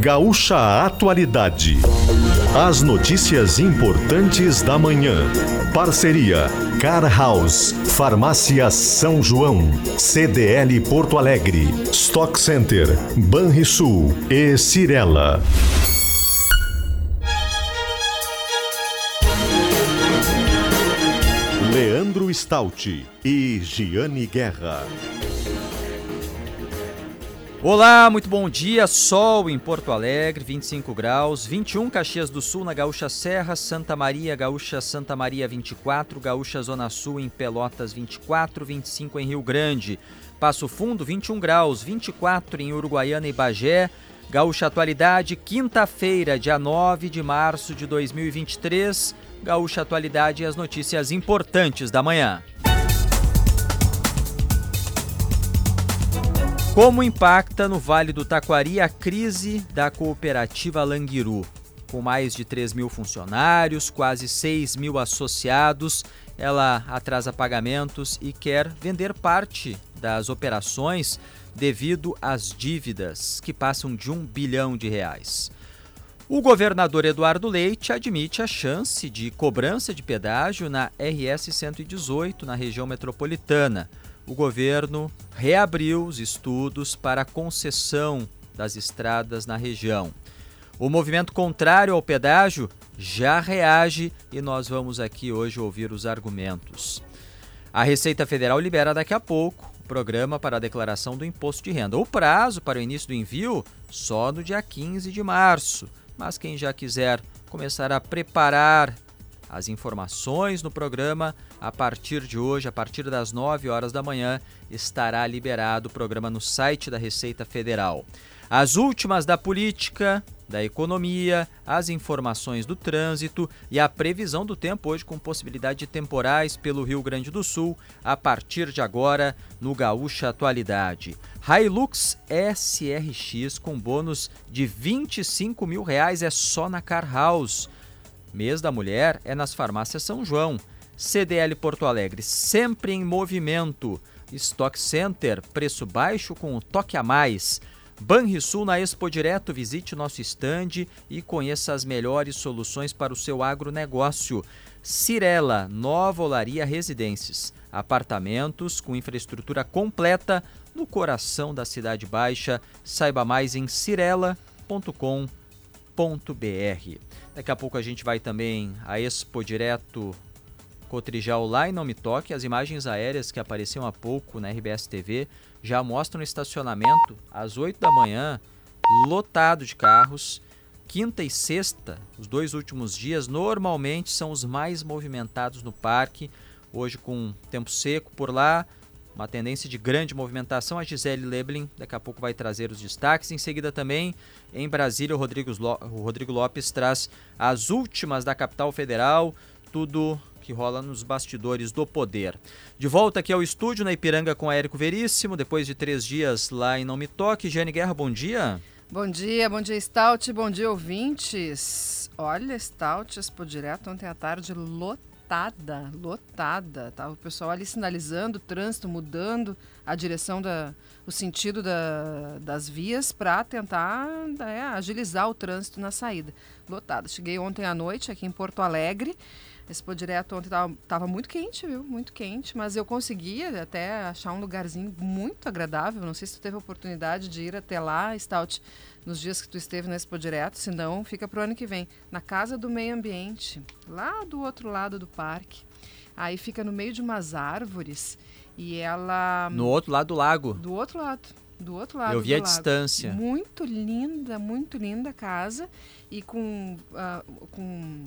Gaúcha Atualidade. As notícias importantes da manhã. Parceria Car House, Farmácia São João, CDL Porto Alegre, Stock Center, Banrisul e Cirela. Leandro Stout e Giane Guerra. Olá, muito bom dia. Sol em Porto Alegre, 25 graus, 21 Caxias do Sul na Gaúcha Serra, Santa Maria, Gaúcha Santa Maria 24, Gaúcha Zona Sul em Pelotas 24, 25 em Rio Grande, Passo Fundo 21 graus, 24 em Uruguaiana e Bagé. Gaúcha Atualidade, quinta-feira, dia 9 de março de 2023. Gaúcha Atualidade e as notícias importantes da manhã. Como impacta no Vale do Taquari a crise da cooperativa Languiru? Com mais de 3 mil funcionários, quase 6 mil associados, ela atrasa pagamentos e quer vender parte das operações devido às dívidas, que passam de um bilhão de reais. O governador Eduardo Leite admite a chance de cobrança de pedágio na RS 118, na região metropolitana o governo reabriu os estudos para a concessão das estradas na região. O movimento contrário ao pedágio já reage e nós vamos aqui hoje ouvir os argumentos. A Receita Federal libera daqui a pouco o programa para a declaração do imposto de renda. O prazo para o início do envio só no dia 15 de março. Mas quem já quiser começar a preparar as informações no programa a partir de hoje, a partir das 9 horas da manhã, estará liberado o programa no site da Receita Federal. As últimas da política, da economia, as informações do trânsito e a previsão do tempo hoje com possibilidade de temporais pelo Rio Grande do Sul a partir de agora no Gaúcha Atualidade. Hilux SRX com bônus de 25 mil reais é só na Car House. Mês da Mulher é nas farmácias São João. CDL Porto Alegre, sempre em movimento. Stock Center, preço baixo com um toque a mais. Banrisul na Expo Direto, visite nosso estande e conheça as melhores soluções para o seu agronegócio. Cirela, Nova Olaria Residências, apartamentos com infraestrutura completa no coração da Cidade Baixa. Saiba mais em cirela.com.br. Daqui a pouco a gente vai também à Expo Direto Cotrijal lá em Não Me Toque. As imagens aéreas que apareciam há pouco na RBS TV já mostram o estacionamento às 8 da manhã, lotado de carros. Quinta e sexta, os dois últimos dias, normalmente são os mais movimentados no parque. Hoje, com tempo seco por lá, uma tendência de grande movimentação. A Gisele Leblin daqui a pouco vai trazer os destaques. Em seguida, também em Brasília, o Rodrigo, Lopes traz as últimas da capital federal. Tudo que rola nos bastidores do poder. De volta aqui ao estúdio na Ipiranga com Érico Veríssimo, depois de três dias lá em Não Me Toque. Jane Guerra, bom dia. Bom dia, bom dia Stout, bom dia ouvintes. Olha, Stout Expo Direto ontem à tarde lotada, lotada. Tava o pessoal ali sinalizando o trânsito, mudando a direção da, o sentido da, das vias para tentar é, agilizar o trânsito na saída. Lotada. Cheguei ontem à noite aqui em Porto Alegre Expo Direto ontem tava, muito quente, viu? Muito quente, mas eu conseguia até achar um lugarzinho muito agradável. Não sei se tu teve a oportunidade de ir até lá, Stout, nos dias que tu esteve na Expo Direto, se não, fica pro ano que vem. Na Casa do Meio Ambiente, lá do outro lado do parque. Aí fica no meio de umas árvores e ela... No outro lado do lago? Do outro lado. Do outro lado. Eu vi a lago. distância. Muito linda, muito linda a casa e com, uh, com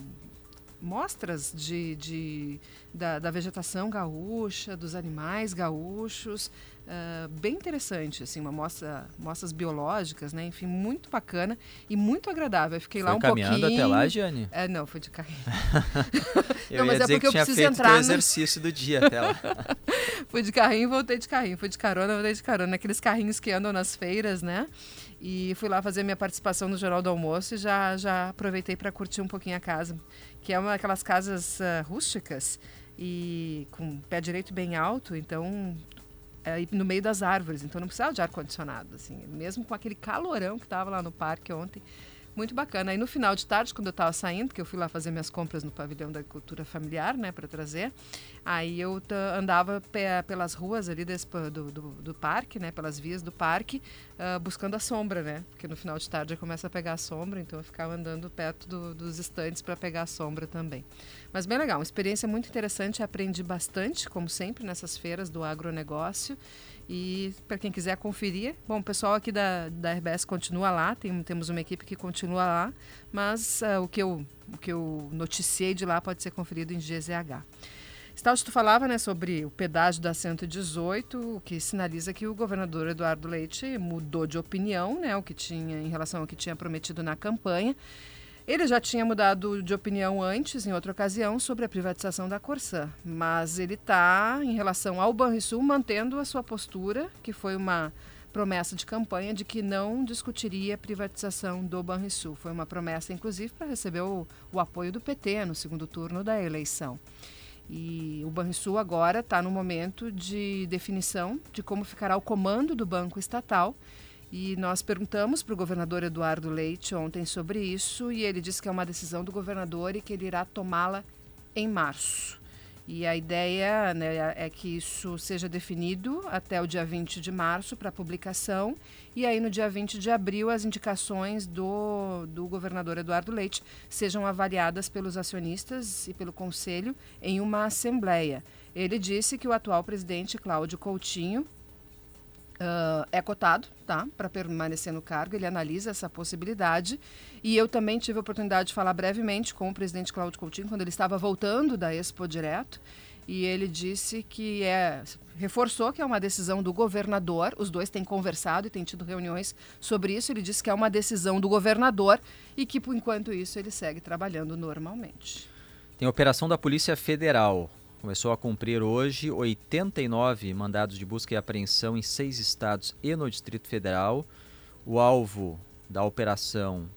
mostras de, de da, da, vegetação gaúcha, dos animais gaúchos, uh, bem interessante, assim, uma mostra, mostras biológicas, né? Enfim, muito bacana e muito agradável. Eu fiquei foi lá um caminhando pouquinho. até lá, Giane? É, não, foi de carrinho. eu não, mas é porque eu preciso entrar no exercício do dia até lá. fui de carrinho, voltei de carrinho, fui de carona, voltei de carona, aqueles carrinhos que andam nas feiras, né? E fui lá fazer minha participação no Jornal do Almoço e já, já aproveitei para curtir um pouquinho a casa que é uma daquelas casas uh, rústicas e com pé direito bem alto, então é, no meio das árvores, então não precisava de ar-condicionado, assim, mesmo com aquele calorão que estava lá no parque ontem. Muito bacana. Aí no final de tarde, quando eu estava saindo, que eu fui lá fazer minhas compras no pavilhão da agricultura familiar, né, para trazer, aí eu andava pe pelas ruas ali desse, do, do, do, parque, né, pelas vias do parque, uh, buscando a sombra, né, porque no final de tarde já começa a pegar a sombra, então eu ficava andando perto do, dos estantes para pegar a sombra também. Mas bem legal, uma experiência muito interessante, aprendi bastante, como sempre, nessas feiras do agronegócio. E para quem quiser conferir, bom, o pessoal aqui da, da RBS continua lá, tem, temos uma equipe que continua lá, mas uh, o, que eu, o que eu noticiei de lá pode ser conferido em GZH. Stout, tu falava né, sobre o pedágio da 118, o que sinaliza que o governador Eduardo Leite mudou de opinião, né, o que tinha em relação ao que tinha prometido na campanha. Ele já tinha mudado de opinião antes, em outra ocasião, sobre a privatização da Corsã, mas ele está, em relação ao Banrisul, mantendo a sua postura, que foi uma promessa de campanha de que não discutiria a privatização do Banrisul. Foi uma promessa, inclusive, para receber o, o, apoio do PT no segundo turno da eleição. E o Banrisul agora está no momento de definição de como ficará o comando do banco estatal e nós perguntamos para o governador Eduardo Leite ontem sobre isso e ele disse que é uma decisão do governador e que ele irá tomá-la em março. E a ideia né, é que isso seja definido até o dia 20 de março para publicação. E aí, no dia 20 de abril, as indicações do, do governador Eduardo Leite sejam avaliadas pelos acionistas e pelo conselho em uma assembleia. Ele disse que o atual presidente, Cláudio Coutinho, Uh, é cotado tá, para permanecer no cargo, ele analisa essa possibilidade. E eu também tive a oportunidade de falar brevemente com o presidente Cláudio Coutinho quando ele estava voltando da Expo Direto. E ele disse que é. reforçou que é uma decisão do governador. Os dois têm conversado e têm tido reuniões sobre isso. Ele disse que é uma decisão do governador e que, por enquanto isso, ele segue trabalhando normalmente. Tem operação da Polícia Federal começou a cumprir hoje 89 mandados de busca e apreensão em seis estados e no Distrito Federal. O alvo da operação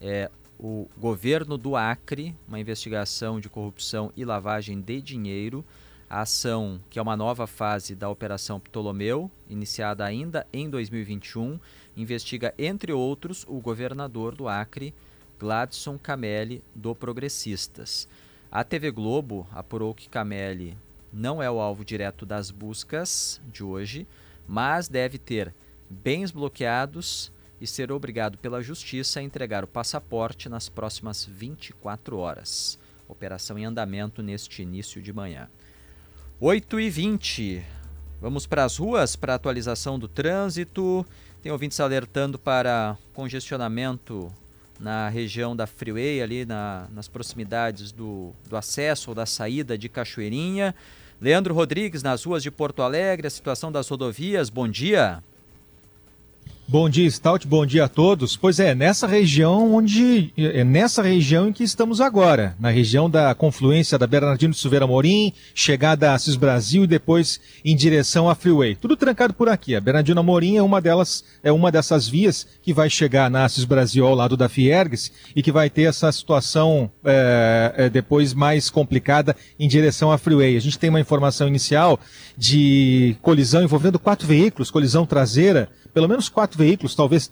é o governo do Acre, uma investigação de corrupção e lavagem de dinheiro. A ação, que é uma nova fase da Operação Ptolomeu, iniciada ainda em 2021, investiga, entre outros, o governador do Acre, Gladson Camelli, do Progressistas. A TV Globo apurou que Camelli não é o alvo direto das buscas de hoje, mas deve ter bens bloqueados e ser obrigado pela justiça a entregar o passaporte nas próximas 24 horas. Operação em andamento neste início de manhã. 8 e 20 Vamos para as ruas para atualização do trânsito. Tem ouvintes alertando para congestionamento na região da Freeway, ali na, nas proximidades do, do acesso ou da saída de Cachoeirinha. Leandro Rodrigues, nas ruas de Porto Alegre, a situação das rodovias, bom dia. Bom dia, Stout, bom dia a todos. Pois é, nessa região onde. É nessa região em que estamos agora, na região da confluência da Bernardino de Silveira Morim, chegada a Assis Brasil e depois em direção à Freeway. Tudo trancado por aqui. A Bernardino Morim é uma delas, é uma dessas vias que vai chegar na Assis Brasil ao lado da Fiergues e que vai ter essa situação é, é, depois mais complicada em direção à Freeway. A gente tem uma informação inicial de colisão envolvendo quatro veículos, colisão traseira pelo menos quatro veículos, talvez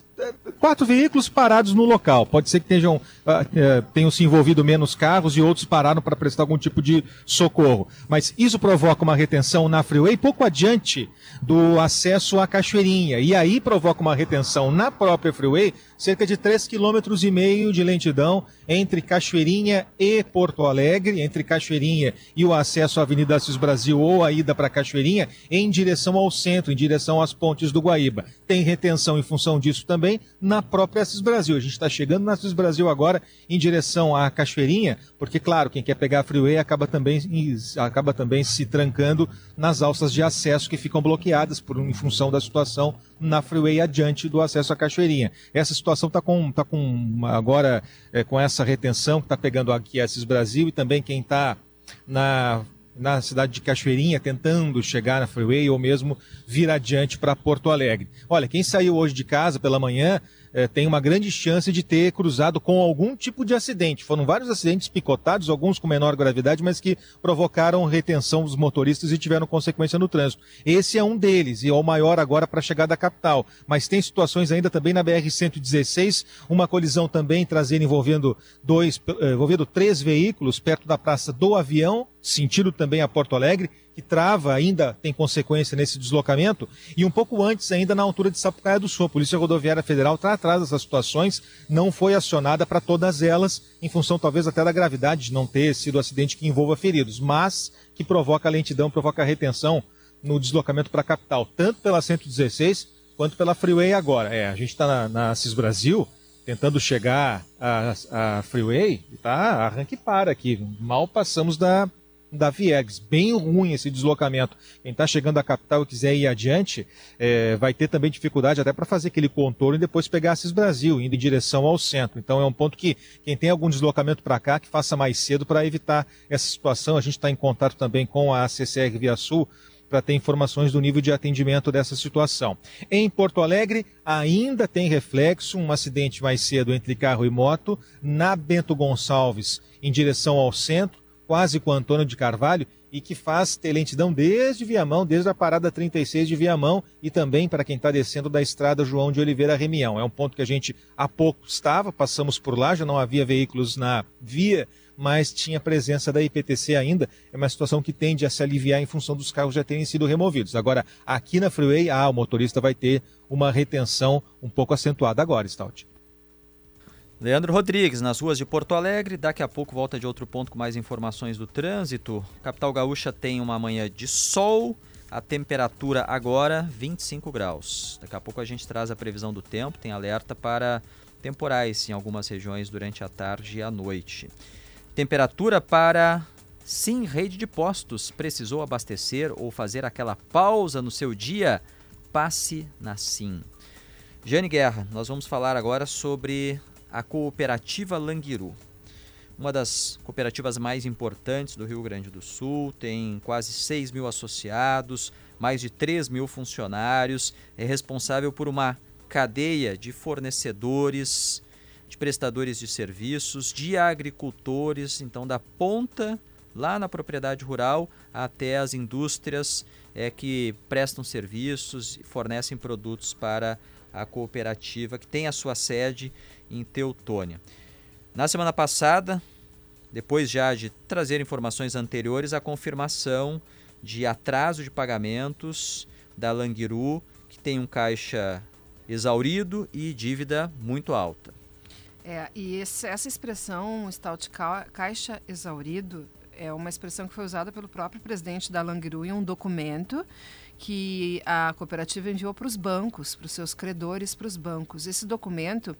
quatro veículos parados no local. Pode ser que tenham, uh, tenham se envolvido menos carros e outros pararam para prestar algum tipo de socorro. Mas isso provoca uma retenção na freeway pouco adiante do acesso à Cachoeirinha. E aí provoca uma retenção na própria freeway, cerca de 3,5 km de lentidão entre Cachoeirinha e Porto Alegre, entre Cachoeirinha e o acesso à Avenida Assis Brasil ou a ida para Cachoeirinha, em direção ao centro, em direção às pontes do Guaíba. Tem retenção em função disso também na própria Assis Brasil. A gente está chegando na Assis Brasil agora em direção à Cachoeirinha, porque, claro, quem quer pegar a freeway acaba também, acaba também se trancando nas alças de acesso que ficam bloqueadas por, em função da situação na freeway adiante do acesso à Cachoeirinha. Essa situação está com, tá com agora é, com essa retenção que está pegando aqui a Assis Brasil e também quem está na na cidade de Cachoeirinha, tentando chegar na freeway ou mesmo vir adiante para Porto Alegre. Olha, quem saiu hoje de casa pela manhã é, tem uma grande chance de ter cruzado com algum tipo de acidente. Foram vários acidentes picotados, alguns com menor gravidade, mas que provocaram retenção dos motoristas e tiveram consequência no trânsito. Esse é um deles e é o maior agora para chegar da capital. Mas tem situações ainda também na BR-116, uma colisão também traseira envolvendo dois, eh, envolvendo três veículos perto da Praça do Avião, sentido também a Porto Alegre que trava ainda tem consequência nesse deslocamento, e um pouco antes, ainda na altura de Sapucaia do Sul. A Polícia Rodoviária Federal está atrás dessas situações, não foi acionada para todas elas, em função talvez até da gravidade de não ter sido acidente que envolva feridos, mas que provoca lentidão, provoca retenção no deslocamento para a capital, tanto pela 116 quanto pela Freeway agora. É, a gente está na, na CIS Brasil, tentando chegar à, Freeway, tá arranque para aqui. Mal passamos da da Viegas. Bem ruim esse deslocamento. Quem está chegando à capital e quiser ir adiante, é, vai ter também dificuldade até para fazer aquele contorno e depois pegar Assis Brasil, indo em direção ao centro. Então é um ponto que quem tem algum deslocamento para cá, que faça mais cedo para evitar essa situação. A gente está em contato também com a CCR Via Sul para ter informações do nível de atendimento dessa situação. Em Porto Alegre, ainda tem reflexo, um acidente mais cedo entre carro e moto, na Bento Gonçalves, em direção ao centro quase com Antônio de Carvalho, e que faz ter lentidão desde Viamão, desde a parada 36 de Viamão e também para quem está descendo da estrada João de Oliveira Remião. É um ponto que a gente há pouco estava, passamos por lá, já não havia veículos na via, mas tinha presença da IPTC ainda. É uma situação que tende a se aliviar em função dos carros já terem sido removidos. Agora, aqui na Freeway, ah, o motorista vai ter uma retenção um pouco acentuada agora, Stout. Leandro Rodrigues, nas ruas de Porto Alegre. Daqui a pouco volta de outro ponto com mais informações do trânsito. Capital Gaúcha tem uma manhã de sol. A temperatura agora 25 graus. Daqui a pouco a gente traz a previsão do tempo. Tem alerta para temporais em algumas regiões durante a tarde e a noite. Temperatura para Sim Rede de Postos. Precisou abastecer ou fazer aquela pausa no seu dia? Passe na Sim. Jane Guerra, nós vamos falar agora sobre a Cooperativa Languiru. Uma das cooperativas mais importantes do Rio Grande do Sul, tem quase 6 mil associados, mais de 3 mil funcionários, é responsável por uma cadeia de fornecedores, de prestadores de serviços, de agricultores, então da ponta lá na propriedade rural até as indústrias é, que prestam serviços e fornecem produtos para a cooperativa que tem a sua sede em Teutônia. Na semana passada, depois já de trazer informações anteriores, a confirmação de atraso de pagamentos da Languiru, que tem um caixa exaurido e dívida muito alta. É, e esse, essa expressão, stout caixa exaurido, é uma expressão que foi usada pelo próprio presidente da Langiru em um documento que a cooperativa enviou para os bancos, para os seus credores, para os bancos. Esse documento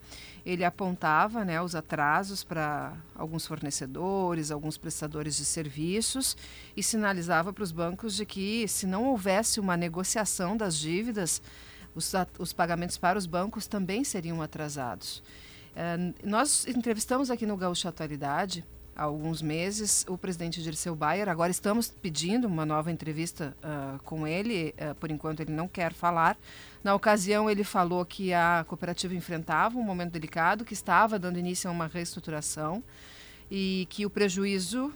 ele apontava né, os atrasos para alguns fornecedores, alguns prestadores de serviços e sinalizava para os bancos de que se não houvesse uma negociação das dívidas, os, os pagamentos para os bancos também seriam atrasados. É, nós entrevistamos aqui no Gaúcho Atualidade há alguns meses o presidente Dirceu Bayer. Agora estamos pedindo uma nova entrevista uh, com ele. Uh, por enquanto ele não quer falar. Na ocasião ele falou que a cooperativa enfrentava um momento delicado, que estava dando início a uma reestruturação e que o prejuízo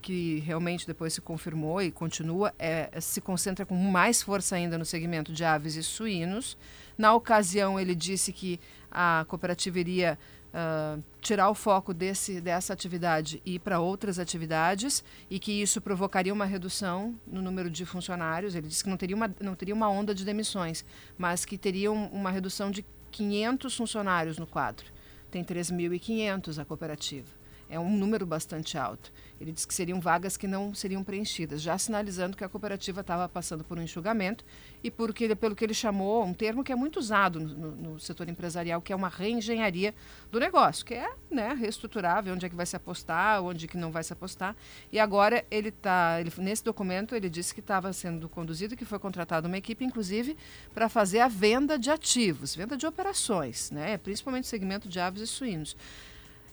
que realmente depois se confirmou e continua, é, se concentra com mais força ainda no segmento de aves e suínos. Na ocasião, ele disse que a cooperativa iria uh, tirar o foco desse, dessa atividade e ir para outras atividades e que isso provocaria uma redução no número de funcionários. Ele disse que não teria uma, não teria uma onda de demissões, mas que teria um, uma redução de 500 funcionários no quadro. Tem 3.500 a cooperativa. É um número bastante alto. Ele disse que seriam vagas que não seriam preenchidas, já sinalizando que a cooperativa estava passando por um enxugamento e porque, pelo que ele chamou, um termo que é muito usado no, no, setor empresarial, que é uma reengenharia do negócio, que é né, reestruturar, ver onde é que vai se apostar, onde que não vai se apostar. E agora ele está, ele, nesse documento, ele disse que estava sendo conduzido, que foi contratada uma equipe, inclusive, para fazer a venda de ativos, venda de operações, né, principalmente segmento de aves e suínos.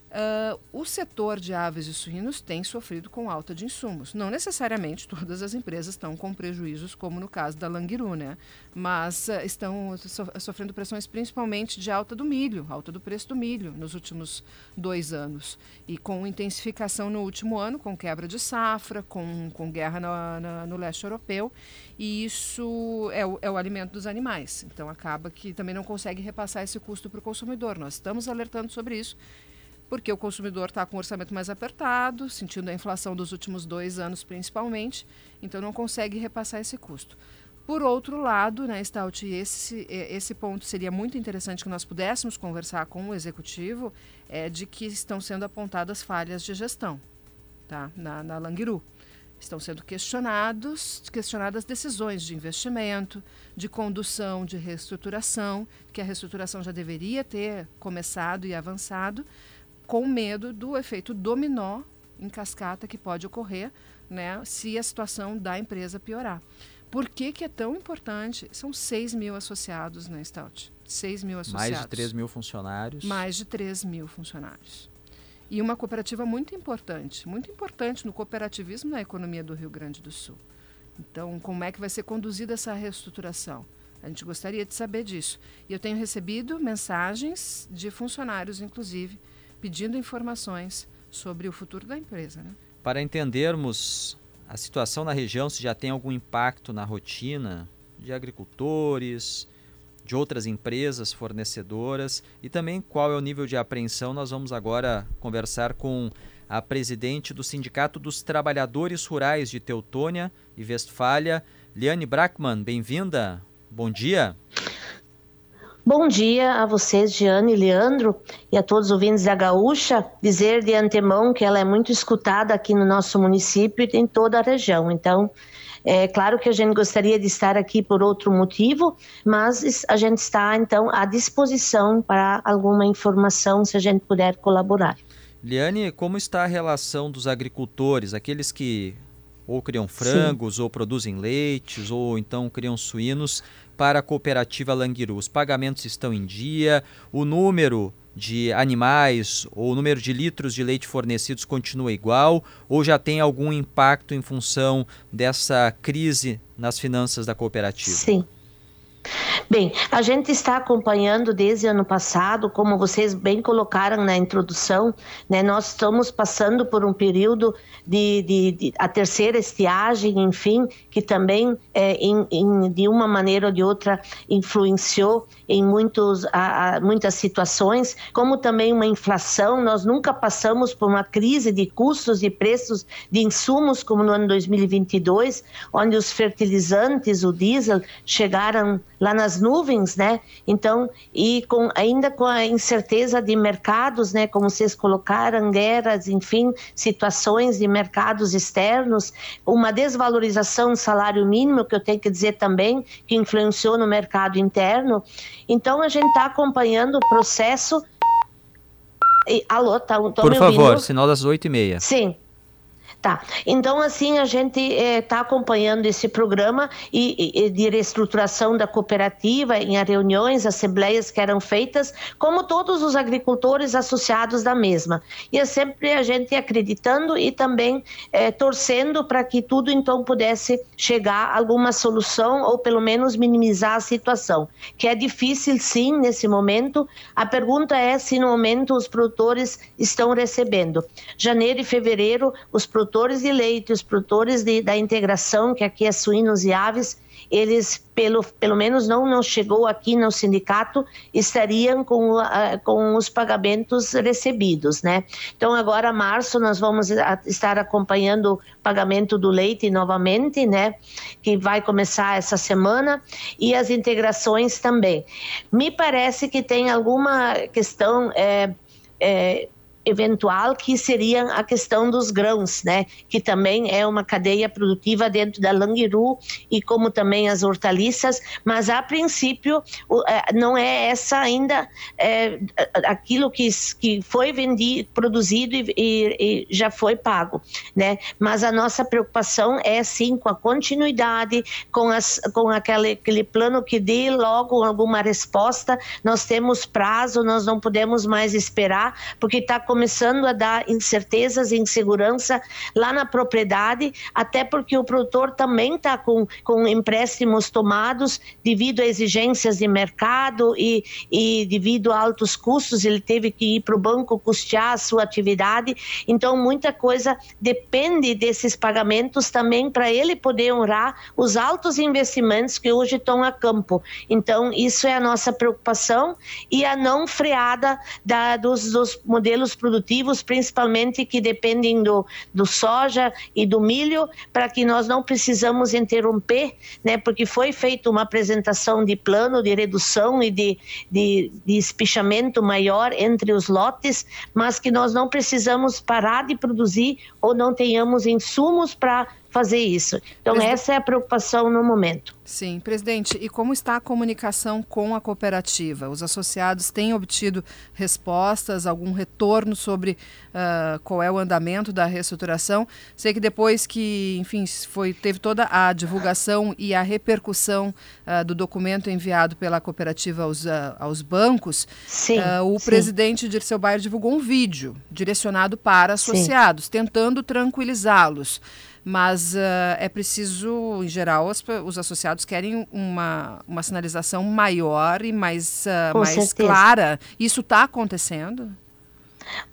Uh, o setor de aves e suínos tem sofrido com alta de insumos. Não necessariamente todas as empresas estão com prejuízos, como no caso da Langiru, né? mas uh, estão so sofrendo pressões principalmente de alta do milho, alta do preço do milho nos últimos dois anos. E com intensificação no último ano, com quebra de safra, com, com guerra na, na, no leste europeu. E isso é o, é o alimento dos animais. Então acaba que também não consegue repassar esse custo para o consumidor. Nós estamos alertando sobre isso porque o consumidor está com o orçamento mais apertado, sentindo a inflação dos últimos dois anos principalmente, então não consegue repassar esse custo. Por outro lado, né, Stout, esse, esse ponto seria muito interessante que nós pudéssemos conversar com o executivo, é de que estão sendo apontadas falhas de gestão tá, na, na Langiru. Estão sendo questionados, questionadas decisões de investimento, de condução, de reestruturação, que a reestruturação já deveria ter começado e avançado, com medo do efeito dominó em cascata que pode ocorrer né, se a situação da empresa piorar. Por que, que é tão importante? São 6 mil associados na Stout. 6 mil associados. Mais de 3 mil funcionários. Mais de 3 mil funcionários. E uma cooperativa muito importante, muito importante no cooperativismo na economia do Rio Grande do Sul. Então, como é que vai ser conduzida essa reestruturação? A gente gostaria de saber disso. E eu tenho recebido mensagens de funcionários, inclusive, pedindo informações sobre o futuro da empresa. Né? Para entendermos a situação na região, se já tem algum impacto na rotina de agricultores, de outras empresas fornecedoras e também qual é o nível de apreensão, nós vamos agora conversar com a presidente do Sindicato dos Trabalhadores Rurais de Teutônia e Westfália, Liane Brackmann. Bem-vinda. Bom dia. Bom dia a vocês, Giane e Leandro, e a todos os ouvintes da Gaúcha. Dizer de antemão que ela é muito escutada aqui no nosso município e em toda a região. Então, é claro que a gente gostaria de estar aqui por outro motivo, mas a gente está, então, à disposição para alguma informação, se a gente puder colaborar. Liane, como está a relação dos agricultores, aqueles que ou criam frangos, Sim. ou produzem leites, ou então criam suínos, para a cooperativa Languiru. Os pagamentos estão em dia, o número de animais ou o número de litros de leite fornecidos continua igual ou já tem algum impacto em função dessa crise nas finanças da cooperativa? Sim. Bem, a gente está acompanhando desde ano passado, como vocês bem colocaram na introdução, né, nós estamos passando por um período de, de, de a terceira estiagem, enfim, que também, é, em, em, de uma maneira ou de outra, influenciou em muitos, a, a, muitas situações, como também uma inflação. Nós nunca passamos por uma crise de custos e preços de insumos como no ano 2022, onde os fertilizantes, o diesel, chegaram lá nas nuvens, né? Então, e com, ainda com a incerteza de mercados, né? Como vocês colocaram, guerras, enfim, situações de mercados externos, uma desvalorização do salário mínimo, que eu tenho que dizer também, que influenciou no mercado interno. Então, a gente está acompanhando o processo. E, alô, tá, Por favor, sinal das oito e meia. Sim. Tá. Então, assim, a gente está eh, acompanhando esse programa e, e, de reestruturação da cooperativa em reuniões, assembleias que eram feitas, como todos os agricultores associados da mesma. E é sempre a gente acreditando e também eh, torcendo para que tudo então pudesse chegar a alguma solução ou pelo menos minimizar a situação, que é difícil sim nesse momento. A pergunta é se no momento os produtores estão recebendo. Janeiro e fevereiro, os produtores produtores de leite, os produtores de, da integração, que aqui é suínos e aves, eles, pelo, pelo menos não, não chegou aqui no sindicato, estariam com, uh, com os pagamentos recebidos, né? Então, agora, março, nós vamos estar acompanhando o pagamento do leite novamente, né? Que vai começar essa semana, e as integrações também. Me parece que tem alguma questão... É, é, eventual que seria a questão dos grãos, né, que também é uma cadeia produtiva dentro da Langiru e como também as hortaliças, mas a princípio é, não é essa ainda é, aquilo que, que foi vendido, produzido e, e, e, já foi pago, né, mas a nossa preocupação é sim com a continuidade, com, as, com aquele, aquele plano que dê logo alguma resposta, nós temos prazo, nós não podemos mais esperar, porque está começando começando a dar incertezas e insegurança lá na propriedade, até porque o produtor também está com, com empréstimos tomados devido a exigências de mercado e, e devido a altos custos, ele teve que ir para o banco custear a sua atividade. Então, muita coisa depende desses pagamentos também para ele poder honrar os altos investimentos que hoje estão a campo. Então, isso é a nossa preocupação e a não freada da, dos, dos modelos produtivos, principalmente que dependem do, do soja e do milho, para que nós não precisamos interromper, né, porque foi feita uma apresentação de plano de redução e de, de, de espichamento maior entre os lotes, mas que nós não precisamos parar de produzir ou não tenhamos insumos para fazer isso. Então, Presidente... essa é a preocupação no momento. Sim, presidente. E como está a comunicação com a cooperativa? Os associados têm obtido respostas, algum retorno sobre uh, qual é o andamento da reestruturação? Sei que depois que, enfim, foi, teve toda a divulgação e a repercussão uh, do documento enviado pela cooperativa aos, uh, aos bancos, sim, o sim. presidente Dirceu Bayer divulgou um vídeo direcionado para associados, sim. tentando tranquilizá-los mas uh, é preciso, em geral, os, os, associados querem uma, uma sinalização maior e mais, uh, mais clara. Isso está acontecendo?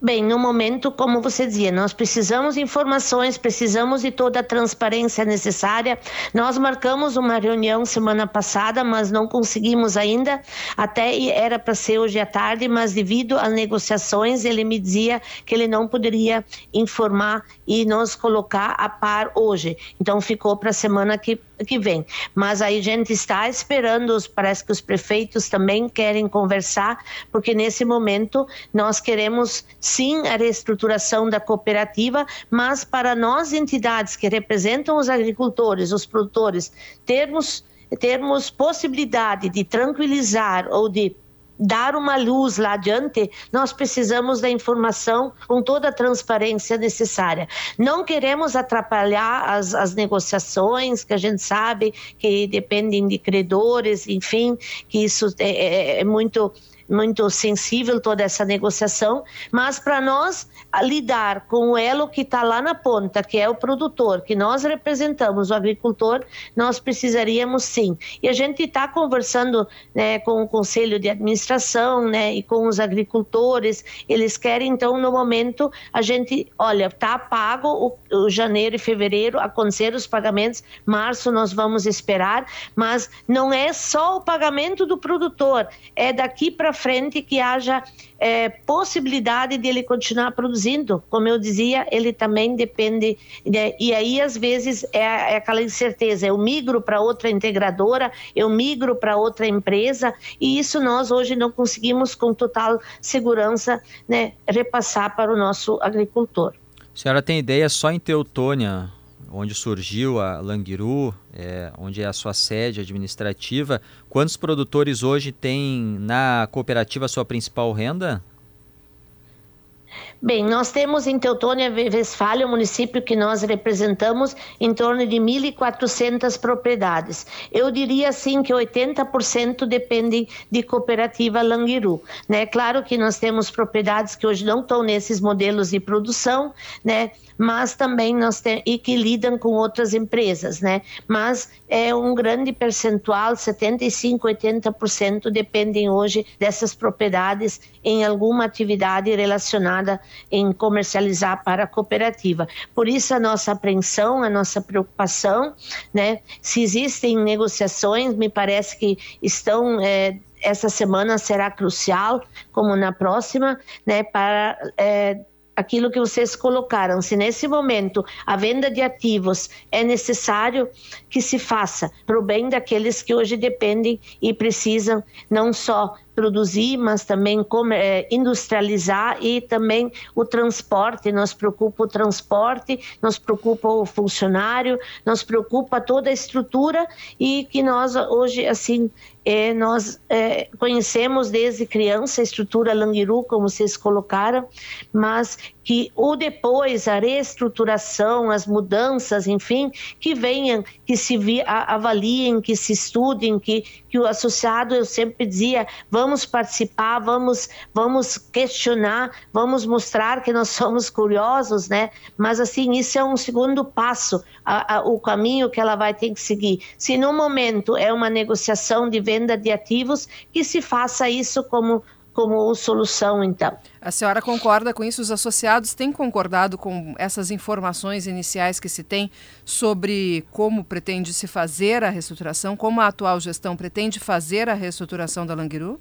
Bem, no momento, como você dizia, nós precisamos de informações, precisamos de toda a transparência necessária. Nós marcamos uma reunião semana passada, mas não conseguimos ainda. Até era para ser hoje à tarde, mas devido às negociações, ele me dizia que ele não poderia informar e nos colocar a par hoje. Então ficou para a semana que que vem. Mas aí a gente está esperando, parece que os prefeitos também querem conversar, porque nesse momento nós queremos sim a reestruturação da cooperativa, mas para nós entidades que representam os agricultores, os produtores, termos termos possibilidade de tranquilizar ou de dar uma luz lá adiante, nós precisamos da informação com toda a transparência necessária. Não queremos atrapalhar as, as negociações, que a gente sabe que dependem de credores, enfim, que isso é, é, é muito muito sensível toda essa negociação, mas para nós lidar com o elo que está lá na ponta, que é o produtor, que nós representamos, o agricultor, nós precisaríamos sim. E a gente está conversando né, com o conselho de administração né, e com os agricultores, eles querem então no momento a gente, olha, está pago o, o janeiro e fevereiro, acontecer os pagamentos, março nós vamos esperar, mas não é só o pagamento do produtor, é daqui para frente que haja é, possibilidade de ele continuar produzindo. Como eu dizia, ele também depende. Né? E aí, às vezes, é, é aquela incerteza: eu migro para outra integradora, eu migro para outra empresa, e isso nós hoje não conseguimos, com total segurança, né, repassar para o nosso agricultor. A senhora tem ideia só em Teutônia, onde surgiu a Languiru, é, onde é a sua sede administrativa, quantos produtores hoje têm na cooperativa sua principal renda? Bem, nós temos em Teutônia Westfália, o município que nós representamos, em torno de 1.400 propriedades. Eu diria assim que 80% dependem de cooperativa Languiru. Né? Claro que nós temos propriedades que hoje não estão nesses modelos de produção, né? mas também nós temos e que lidam com outras empresas, né? Mas é um grande percentual, 75, 80% dependem hoje dessas propriedades em alguma atividade relacionada em comercializar para a cooperativa. Por isso a nossa apreensão, a nossa preocupação, né? Se existem negociações, me parece que estão é, essa semana será crucial, como na próxima, né, para é, aquilo que vocês colocaram. Se nesse momento a venda de ativos é necessário que se faça para o bem daqueles que hoje dependem e precisam não só produzir, mas também é, industrializar e também o transporte. Nos preocupa o transporte, nos preocupa o funcionário, nos preocupa toda a estrutura e que nós hoje assim é, nós é, conhecemos desde criança a estrutura Langiru, como vocês colocaram, mas que o depois, a reestruturação, as mudanças, enfim, que venham, que se avaliem, que se estudem, que, que o associado, eu sempre dizia, vamos vamos participar, vamos, vamos questionar, vamos mostrar que nós somos curiosos, né? Mas assim, isso é um segundo passo, a, a, o caminho que ela vai ter que seguir. Se no momento é uma negociação de venda de ativos, que se faça isso como como solução, então. A senhora concorda com isso? Os associados têm concordado com essas informações iniciais que se tem sobre como pretende se fazer a reestruturação, como a atual gestão pretende fazer a reestruturação da Languiru?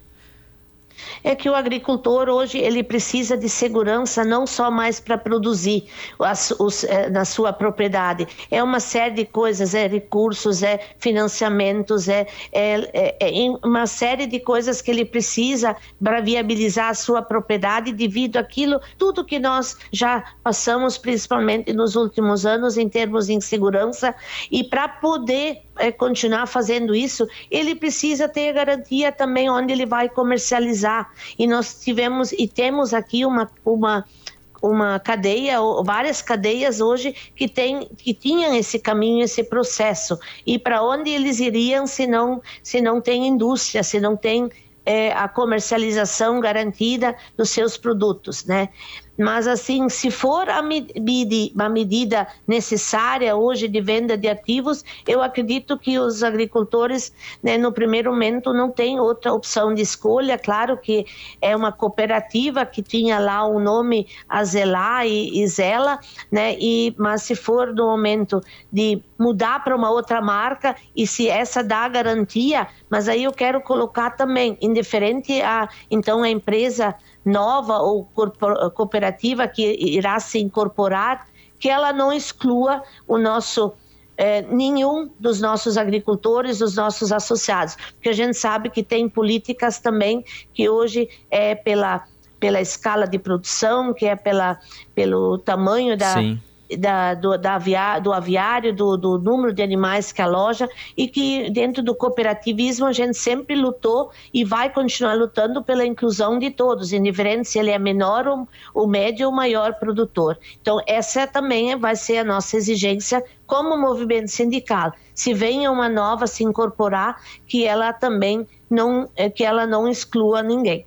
É que o agricultor hoje ele precisa de segurança não só mais para produzir as, os, é, na sua propriedade, é uma série de coisas, é recursos, é financiamentos, é, é, é, é uma série de coisas que ele precisa para viabilizar a sua propriedade devido àquilo, tudo que nós já passamos, principalmente nos últimos anos, em termos de insegurança, e para poder é, continuar fazendo isso, ele precisa ter garantia também onde ele vai comercializar. E nós tivemos e temos aqui uma, uma uma cadeia, várias cadeias hoje que, tem, que tinham esse caminho, esse processo. E para onde eles iriam se não, se não tem indústria, se não tem é, a comercialização garantida dos seus produtos, né? Mas, assim, se for a, medida, a medida necessária hoje de venda de ativos, eu acredito que os agricultores, né, no primeiro momento, não têm outra opção de escolha. Claro que é uma cooperativa que tinha lá o nome Azelar e, e Zela, né, e, mas se for no momento de mudar para uma outra marca e se essa dá garantia, mas aí eu quero colocar também, indiferente a, então, a empresa nova ou cooperativa que irá se incorporar, que ela não exclua o nosso é, nenhum dos nossos agricultores, dos nossos associados, porque a gente sabe que tem políticas também que hoje é pela pela escala de produção, que é pela pelo tamanho da Sim da, do, da avia, do aviário, do, do, número de animais que aloja e que dentro do cooperativismo a gente sempre lutou e vai continuar lutando pela inclusão de todos, indiferente se ele é menor ou, ou médio ou maior produtor. Então essa também vai ser a nossa exigência como movimento sindical. Se venha uma nova se incorporar, que ela também não, que ela não exclua ninguém.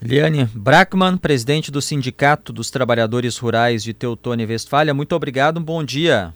Eliane Brackman, presidente do Sindicato dos Trabalhadores Rurais de Teutônia e Westfália, muito obrigado, um bom dia.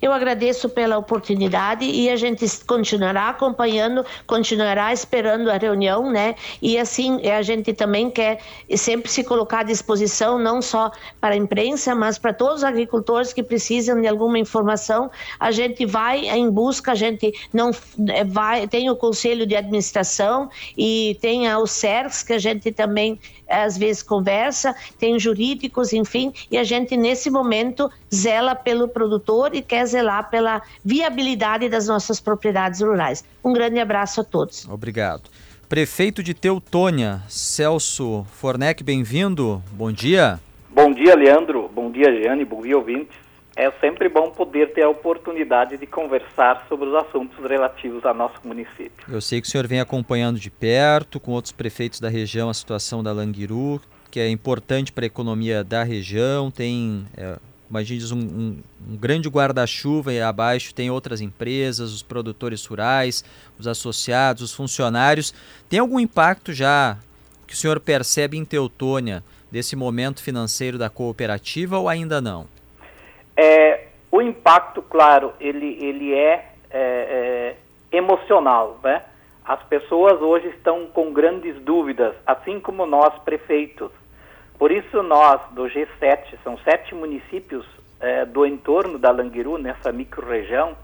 Eu agradeço pela oportunidade e a gente continuará acompanhando, continuará esperando a reunião, né? E assim, a gente também quer sempre se colocar à disposição, não só para a imprensa, mas para todos os agricultores que precisam de alguma informação. A gente vai em busca, a gente não é, vai, tem o conselho de administração e tem o CERS, que a gente também às vezes conversa, tem jurídicos, enfim, e a gente nesse momento zela pelo produtor e quer zelar pela viabilidade das nossas propriedades rurais. Um grande abraço a todos. Obrigado. Prefeito de Teutônia, Celso Fornec, bem-vindo. Bom dia. Bom dia, Leandro. Bom dia, Jeane. Bom dia, ouvintes. É sempre bom poder ter a oportunidade de conversar sobre os assuntos relativos ao nosso município. Eu sei que o senhor vem acompanhando de perto, com outros prefeitos da região, a situação da Languiru, que é importante para a economia da região. Tem, é, imagine um, um, um grande guarda-chuva e abaixo tem outras empresas, os produtores rurais, os associados, os funcionários. Tem algum impacto já que o senhor percebe em Teutônia desse momento financeiro da cooperativa ou ainda não? É, o impacto, claro, ele, ele é, é, é emocional, né? As pessoas hoje estão com grandes dúvidas, assim como nós, prefeitos. Por isso nós, do G7, são sete municípios é, do entorno da Languiru, nessa microrregião,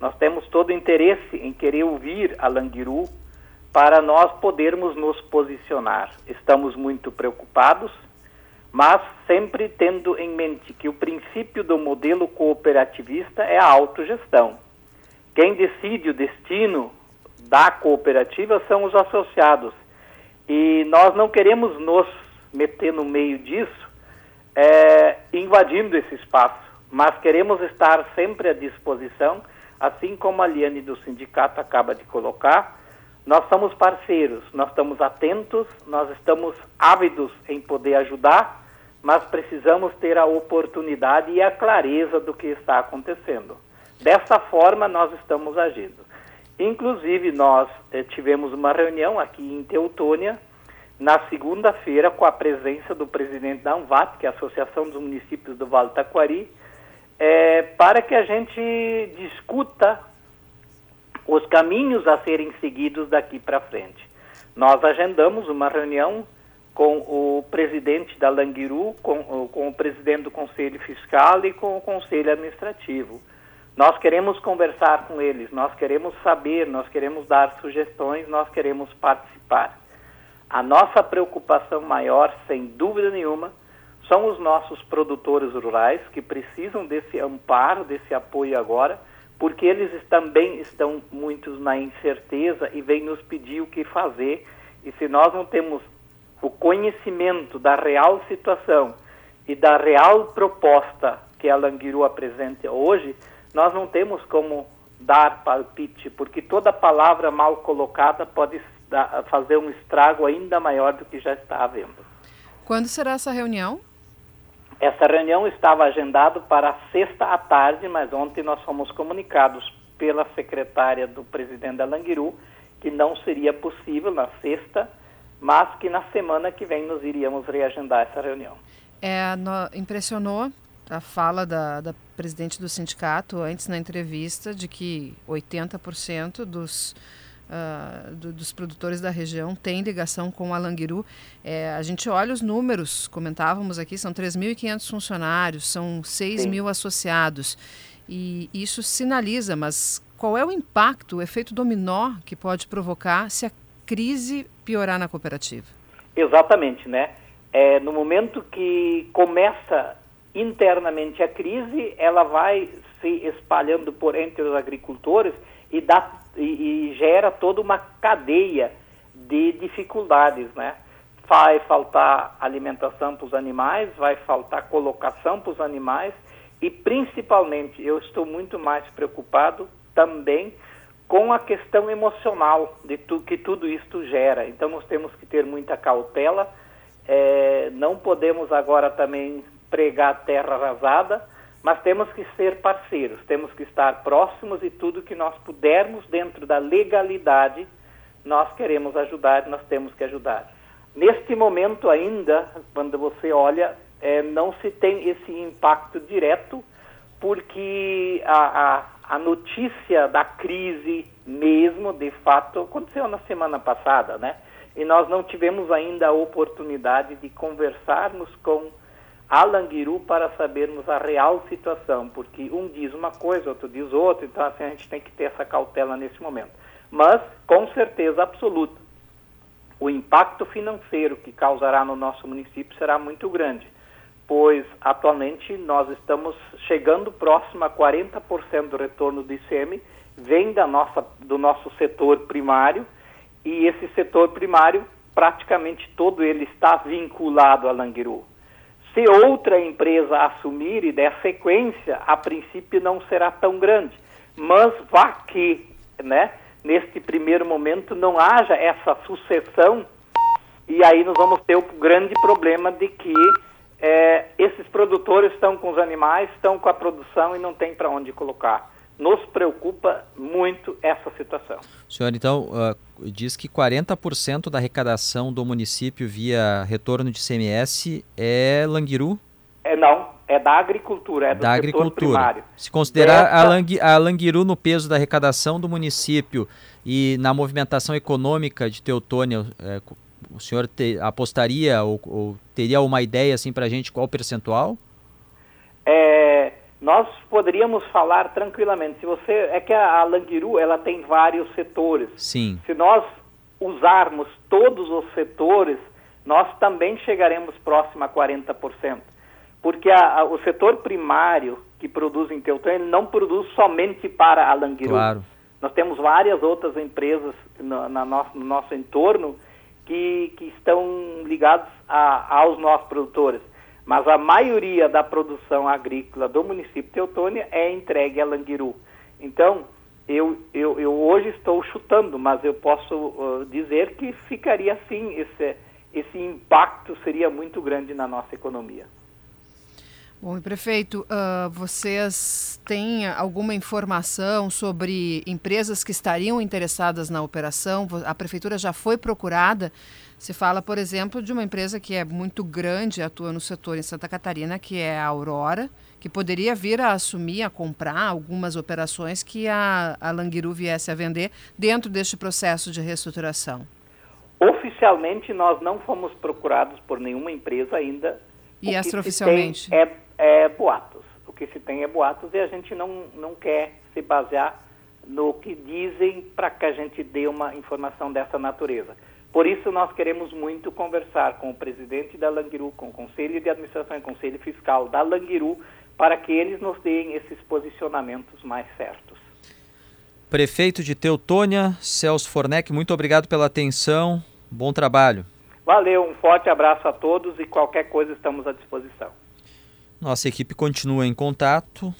nós temos todo interesse em querer ouvir a Languiru para nós podermos nos posicionar. Estamos muito preocupados, mas sempre tendo em mente que o princípio do modelo cooperativista é a autogestão. Quem decide o destino da cooperativa são os associados. E nós não queremos nos meter no meio disso, é, invadindo esse espaço, mas queremos estar sempre à disposição, assim como a Liane do sindicato acaba de colocar. Nós somos parceiros, nós estamos atentos, nós estamos ávidos em poder ajudar mas precisamos ter a oportunidade e a clareza do que está acontecendo. Dessa forma, nós estamos agindo. Inclusive, nós eh, tivemos uma reunião aqui em Teutônia, na segunda-feira, com a presença do presidente da ANVAT, que é a Associação dos Municípios do Vale do Taquari, eh, para que a gente discuta os caminhos a serem seguidos daqui para frente. Nós agendamos uma reunião com o presidente da Languiru, com, com o presidente do Conselho Fiscal e com o Conselho Administrativo. Nós queremos conversar com eles, nós queremos saber, nós queremos dar sugestões, nós queremos participar. A nossa preocupação maior, sem dúvida nenhuma, são os nossos produtores rurais que precisam desse amparo, desse apoio agora, porque eles também estão muitos na incerteza e vêm nos pedir o que fazer. E se nós não temos o conhecimento da real situação e da real proposta que a Languiru apresenta hoje, nós não temos como dar palpite, porque toda palavra mal colocada pode fazer um estrago ainda maior do que já está havendo. Quando será essa reunião? Essa reunião estava agendada para sexta à tarde, mas ontem nós fomos comunicados pela secretária do presidente da Languiru que não seria possível na sexta, mas que na semana que vem nós iríamos reagendar essa reunião. É, no, impressionou a fala da, da presidente do sindicato antes na entrevista de que 80% dos uh, do, dos produtores da região tem ligação com a Languiru. É, a gente olha os números, comentávamos aqui, são 3.500 funcionários, são 6 Sim. mil associados. E isso sinaliza, mas qual é o impacto, o efeito dominó que pode provocar se a crise piorar na cooperativa? Exatamente, né? É, no momento que começa internamente a crise, ela vai se espalhando por entre os agricultores e dá e, e gera toda uma cadeia de dificuldades, né? Vai faltar alimentação para os animais, vai faltar colocação para os animais e principalmente eu estou muito mais preocupado também com a questão emocional de tu, que tudo isto gera. Então nós temos que ter muita cautela, é, não podemos agora também pregar terra arrasada, mas temos que ser parceiros, temos que estar próximos e tudo que nós pudermos dentro da legalidade, nós queremos ajudar, nós temos que ajudar. Neste momento ainda, quando você olha, é, não se tem esse impacto direto, porque a, a, a notícia da crise mesmo, de fato, aconteceu na semana passada, né? E nós não tivemos ainda a oportunidade de conversarmos com a Languiru para sabermos a real situação, porque um diz uma coisa, outro diz outra, então assim, a gente tem que ter essa cautela nesse momento. Mas, com certeza absoluta, o impacto financeiro que causará no nosso município será muito grande, pois atualmente nós estamos chegando próximo a 40% do retorno do ICM, vem da nossa, do nosso setor primário, e esse setor primário, praticamente todo ele está vinculado à Languiru. Se outra empresa assumir e der sequência, a princípio não será tão grande. Mas vá que, né, neste primeiro momento, não haja essa sucessão, e aí nós vamos ter o grande problema de que é, esses produtores estão com os animais, estão com a produção e não tem para onde colocar nos preocupa muito essa situação. Senhor, então, uh, diz que 40% da arrecadação do município via retorno de CMS é Languiru? É não, é da agricultura, é do da agricultura. primário. Se considerar Dessa... a, a Languiru no peso da arrecadação do município e na movimentação econômica de Teutônia, é, o senhor te, apostaria ou, ou, teria uma ideia assim para a gente qual percentual? É, nós poderíamos falar tranquilamente. Se você é que a, a Languiru ela tem vários setores. Sim. Se nós usarmos todos os setores, nós também chegaremos próximo a 40%. Porque a, a, o setor primário que produz em Teutã, ele não produz somente para a Languiru. Claro. Nós temos várias outras empresas no, na nosso, no nosso entorno que, que estão ligados a, aos nossos produtores mas a maioria da produção agrícola do município de Teutônia é entregue a Languiru. Então, eu, eu, eu hoje estou chutando, mas eu posso uh, dizer que ficaria assim, esse, esse impacto seria muito grande na nossa economia. Bom, e prefeito, uh, vocês têm alguma informação sobre empresas que estariam interessadas na operação? A prefeitura já foi procurada? Se fala, por exemplo, de uma empresa que é muito grande, atua no setor em Santa Catarina, que é a Aurora, que poderia vir a assumir, a comprar algumas operações que a, a Languiru viesse a vender dentro deste processo de reestruturação. Oficialmente, nós não fomos procurados por nenhuma empresa ainda. E extraoficialmente? É é boatos. O que se tem é boatos e a gente não, não quer se basear no que dizem para que a gente dê uma informação dessa natureza. Por isso, nós queremos muito conversar com o presidente da Languiru, com o Conselho de Administração e Conselho Fiscal da Languiru, para que eles nos deem esses posicionamentos mais certos. Prefeito de Teutônia, Celso Fornec, muito obrigado pela atenção. Bom trabalho. Valeu, um forte abraço a todos e qualquer coisa estamos à disposição. Nossa equipe continua em contato,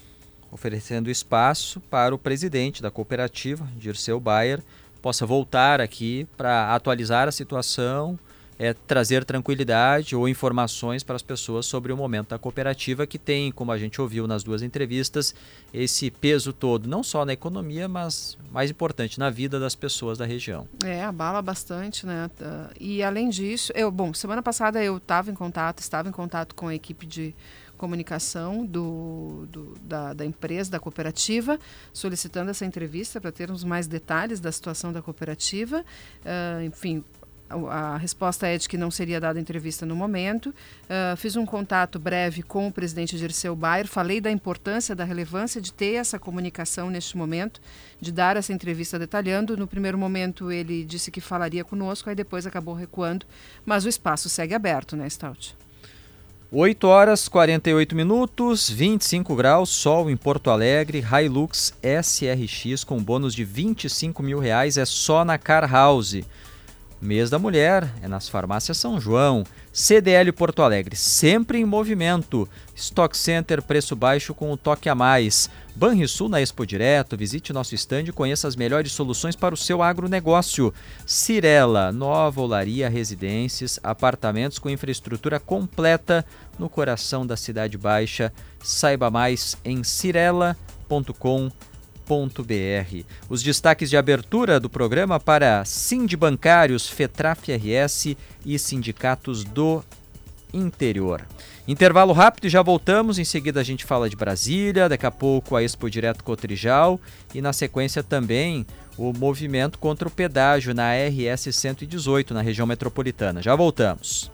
oferecendo espaço para o presidente da cooperativa, Dirceu Bayer, possa voltar aqui para atualizar a situação, é, trazer tranquilidade ou informações para as pessoas sobre o momento da cooperativa, que tem, como a gente ouviu nas duas entrevistas, esse peso todo, não só na economia, mas mais importante, na vida das pessoas da região. É, abala bastante, né? E além disso, eu, bom, semana passada eu estava em contato, estava em contato com a equipe de comunicação do, do da, da, empresa, da cooperativa, solicitando essa entrevista para termos mais detalhes da situação da cooperativa. Uh, enfim, a, resposta é de que não seria dada entrevista no momento. Uh, fiz um contato breve com o presidente Dirceu Bayer, falei da importância, da relevância de ter essa comunicação neste momento, de dar essa entrevista detalhando. No primeiro momento ele disse que falaria conosco, aí depois acabou recuando, mas o espaço segue aberto, né, Stout? 8 horas 48 minutos, 25 graus, sol em Porto Alegre, Hilux SRX com bônus de 25 mil reais é só na Car House. Mês da Mulher é nas farmácias São João. CDL Porto Alegre, sempre em movimento. Stock Center, preço baixo com o toque a mais. Banrisul na Expo Direto, visite nosso estande e conheça as melhores soluções para o seu agronegócio. Cirela, nova olaria residências, apartamentos com infraestrutura completa no coração da Cidade Baixa. Saiba mais em cirela.com.br os destaques de abertura do programa para Bancários, Fetraf RS e sindicatos do interior. Intervalo rápido e já voltamos. Em seguida a gente fala de Brasília, daqui a pouco a Expo Direto Cotrijal e na sequência também o movimento contra o pedágio na RS 118 na região metropolitana. Já voltamos.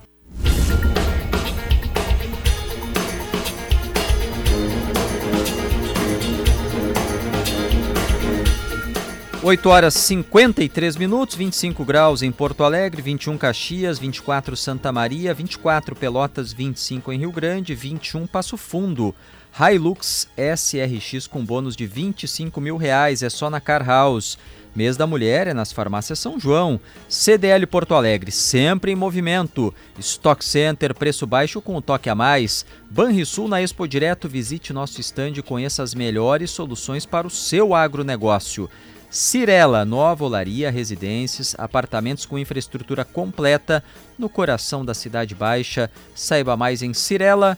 8 horas 53 minutos, 25 graus em Porto Alegre, 21 Caxias, 24 Santa Maria, 24 Pelotas, 25 em Rio Grande, 21 Passo Fundo. Hilux SRX com bônus de 25 mil reais, é só na Car House. Mês da Mulher é nas farmácias São João. CDL Porto Alegre, sempre em movimento. Stock Center, preço baixo com o toque a mais. Banrisul na Expo Direto, visite nosso estande e conheça as melhores soluções para o seu agronegócio. Cirela, nova olaria, residências, apartamentos com infraestrutura completa no coração da Cidade Baixa. Saiba mais em cirela.com.br.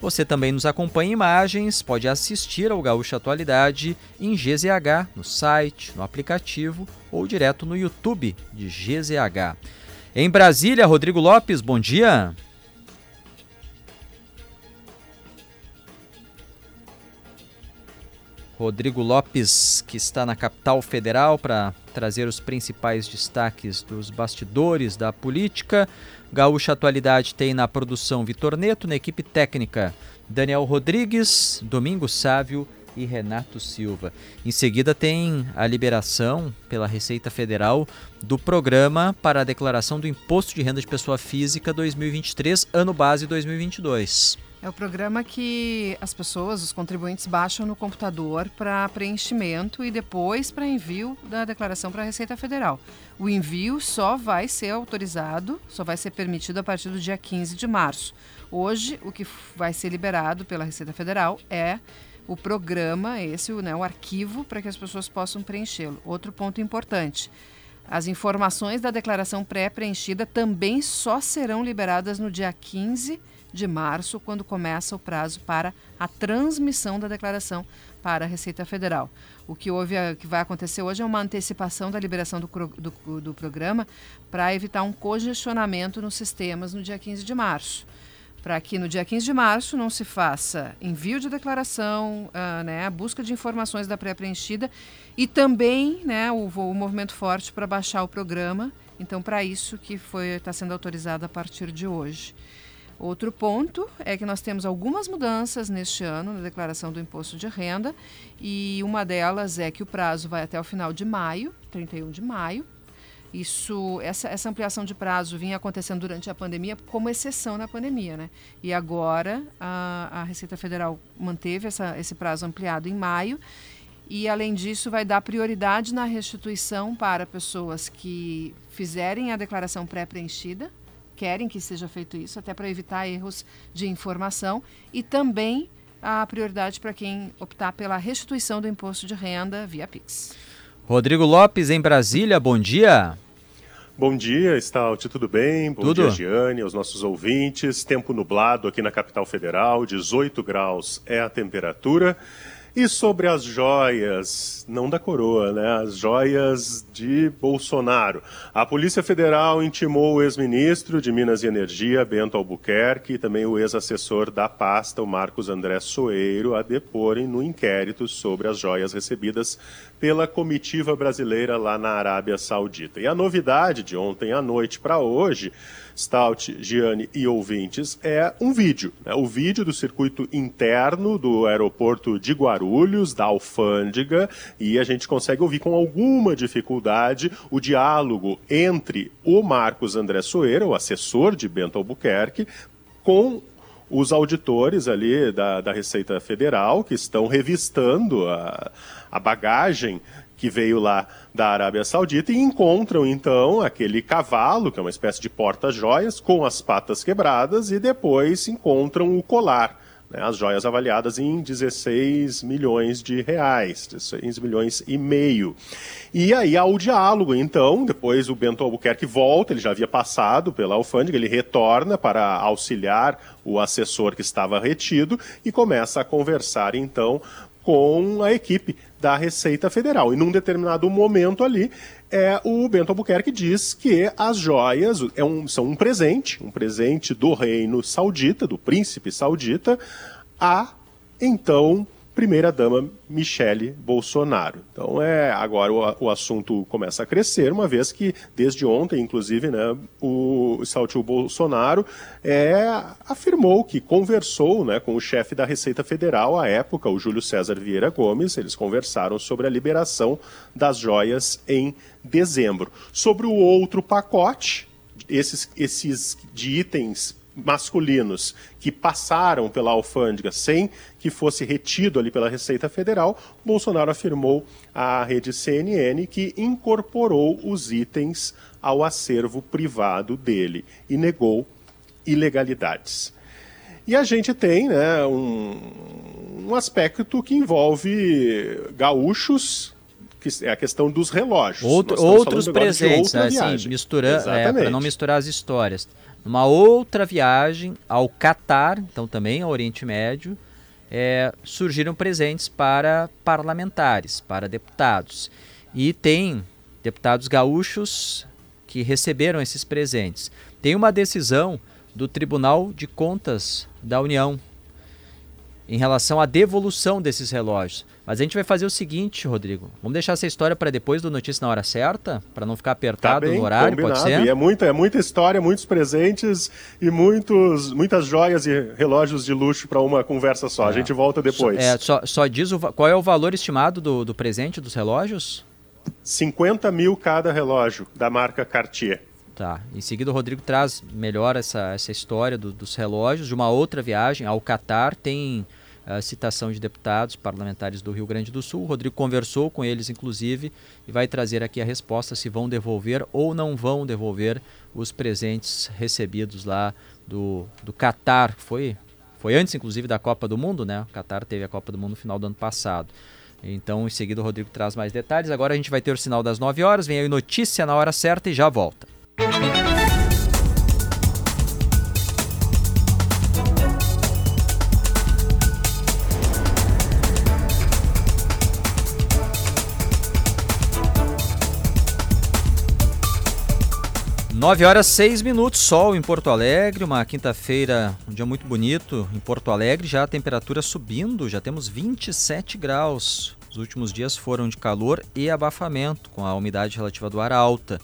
Você também nos acompanha em imagens, pode assistir ao Gaúcha Atualidade em GZH, no site, no aplicativo ou direto no YouTube de GZH. Em Brasília, Rodrigo Lopes, bom dia. Rodrigo Lopes, que está na capital federal para trazer os principais destaques dos bastidores da política. Gaúcha Atualidade tem na produção Vitor Neto, na equipe técnica Daniel Rodrigues, Domingo Sávio e Renato Silva. Em seguida tem a liberação pela Receita Federal do programa para a declaração do Imposto de Renda de Pessoa Física 2023, ano base 2022. É o programa que as pessoas, os contribuintes, baixam no computador para preenchimento e depois para envio da declaração para a Receita Federal. O envio só vai ser autorizado, só vai ser permitido a partir do dia 15 de março. Hoje, o que vai ser liberado pela Receita Federal é o programa, esse, né, o arquivo, para que as pessoas possam preenchê-lo. Outro ponto importante As informações da declaração pré-preenchida também só serão liberadas no dia 15 de março, quando começa o prazo para a transmissão da declaração para a Receita Federal. O que, houve, que vai acontecer hoje é uma antecipação da liberação do, do, do programa para evitar um congestionamento nos sistemas no dia 15 de março para que no dia 15 de março não se faça envio de declaração, uh, né, a busca de informações da pré-preenchida e também né, o, o movimento forte para baixar o programa. Então, para isso que está sendo autorizado a partir de hoje. Outro ponto é que nós temos algumas mudanças neste ano na declaração do imposto de renda e uma delas é que o prazo vai até o final de maio, 31 de maio, isso, essa, essa ampliação de prazo vinha acontecendo durante a pandemia como exceção na pandemia, né? E agora a, a Receita Federal manteve essa, esse prazo ampliado em maio e, além disso, vai dar prioridade na restituição para pessoas que fizerem a declaração pré-preenchida, querem que seja feito isso, até para evitar erros de informação, e também a prioridade para quem optar pela restituição do imposto de renda via Pix. Rodrigo Lopes, em Brasília, bom dia. Bom dia, Stout, tudo bem? Bom tudo. dia, Giane, aos nossos ouvintes. Tempo nublado aqui na capital federal, 18 graus é a temperatura. E sobre as joias, não da coroa, né? As joias de Bolsonaro. A Polícia Federal intimou o ex-ministro de Minas e Energia, Bento Albuquerque, e também o ex-assessor da pasta, o Marcos André Soeiro, a deporem no inquérito sobre as joias recebidas pela comitiva brasileira lá na Arábia Saudita. E a novidade de ontem à noite para hoje Stout, Gianni e ouvintes, é um vídeo. Né? O vídeo do circuito interno do aeroporto de Guarulhos, da Alfândega, e a gente consegue ouvir com alguma dificuldade o diálogo entre o Marcos André Soeira, o assessor de Bento Albuquerque, com os auditores ali da, da Receita Federal, que estão revistando a, a bagagem que veio lá da Arábia Saudita e encontram então aquele cavalo, que é uma espécie de porta-joias, com as patas quebradas e depois encontram o colar. Né, as joias avaliadas em 16 milhões de reais, 16 milhões e meio. E aí há o diálogo, então, depois o Bento Albuquerque volta, ele já havia passado pela alfândega, ele retorna para auxiliar o assessor que estava retido e começa a conversar, então, com a equipe da Receita Federal. E num determinado momento ali, é, o Bento Albuquerque diz que as joias é um, são um presente, um presente do reino saudita, do príncipe saudita, a então primeira-dama Michele Bolsonaro. Então, é, agora o, o, assunto começa a crescer, uma vez que, desde ontem, inclusive, né, o Saltil Bolsonaro é, afirmou que conversou né, com o chefe da Receita Federal à época, o Júlio César Vieira Gomes. Eles conversaram sobre a liberação das joias em dezembro. Sobre o outro pacote, esses, esses de itens masculinos que passaram pela alfândega sem que fosse retido ali pela Receita Federal, Bolsonaro afirmou à rede CNN que incorporou os itens ao acervo privado dele e negou ilegalidades. E a gente tem né, um, um aspecto que envolve gaúchos que é a questão dos relógios. Outro, outros presentes, assim, misturando, é, para não misturar as histórias. Numa outra viagem ao Catar, então também ao Oriente Médio, é, surgiram presentes para parlamentares, para deputados. E tem deputados gaúchos que receberam esses presentes. Tem uma decisão do Tribunal de Contas da União em relação à devolução desses relógios. Mas a gente vai fazer o seguinte, Rodrigo. Vamos deixar essa história para depois do Notícia na Hora Certa, para não ficar apertado tá bem, no horário, combinado. pode ser? E é muita, é muita história, muitos presentes e muitos, muitas joias e relógios de luxo para uma conversa só. É. A gente volta depois. É, só, só diz o, qual é o valor estimado do, do presente dos relógios? 50 mil cada relógio da marca Cartier. Tá. Em seguida, o Rodrigo traz melhor essa, essa história do, dos relógios de uma outra viagem ao Catar. Tem a citação de deputados parlamentares do Rio Grande do Sul. O Rodrigo conversou com eles, inclusive, e vai trazer aqui a resposta se vão devolver ou não vão devolver os presentes recebidos lá do, do Catar. Foi, foi antes, inclusive, da Copa do Mundo, né? O Catar teve a Copa do Mundo no final do ano passado. Então, em seguida, o Rodrigo traz mais detalhes. Agora a gente vai ter o sinal das 9 horas. Vem aí notícia na hora certa e já volta. 9 horas 6 minutos, sol em Porto Alegre, uma quinta-feira, um dia muito bonito em Porto Alegre, já a temperatura subindo, já temos 27 graus. Os últimos dias foram de calor e abafamento, com a umidade relativa do ar alta.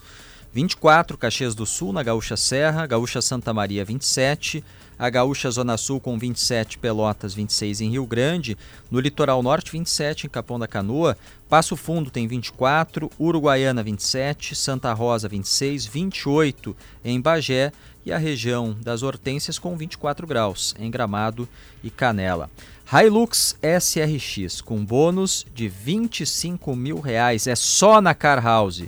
24 Caxias do Sul, na Gaúcha Serra, Gaúcha Santa Maria 27, a Gaúcha Zona Sul com 27, Pelotas 26 em Rio Grande, no Litoral Norte 27 em Capão da Canoa, Passo Fundo tem 24, Uruguaiana 27, Santa Rosa 26, 28 em Bagé e a região das Hortênsias com 24 graus em Gramado e Canela. Hilux SRX com bônus de 25 mil reais, é só na Car House.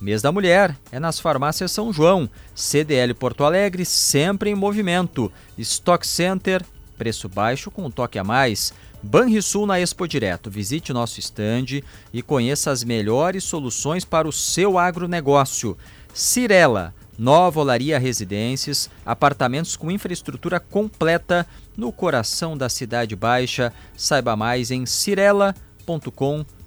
Mês da Mulher é nas farmácias São João, CDL Porto Alegre, sempre em movimento. Stock Center, preço baixo com um toque a mais. Banrisul na Expo Direto. Visite nosso estande e conheça as melhores soluções para o seu agronegócio. Cirela, Nova Olaria Residências, apartamentos com infraestrutura completa no coração da Cidade Baixa. Saiba mais em cirela.com.br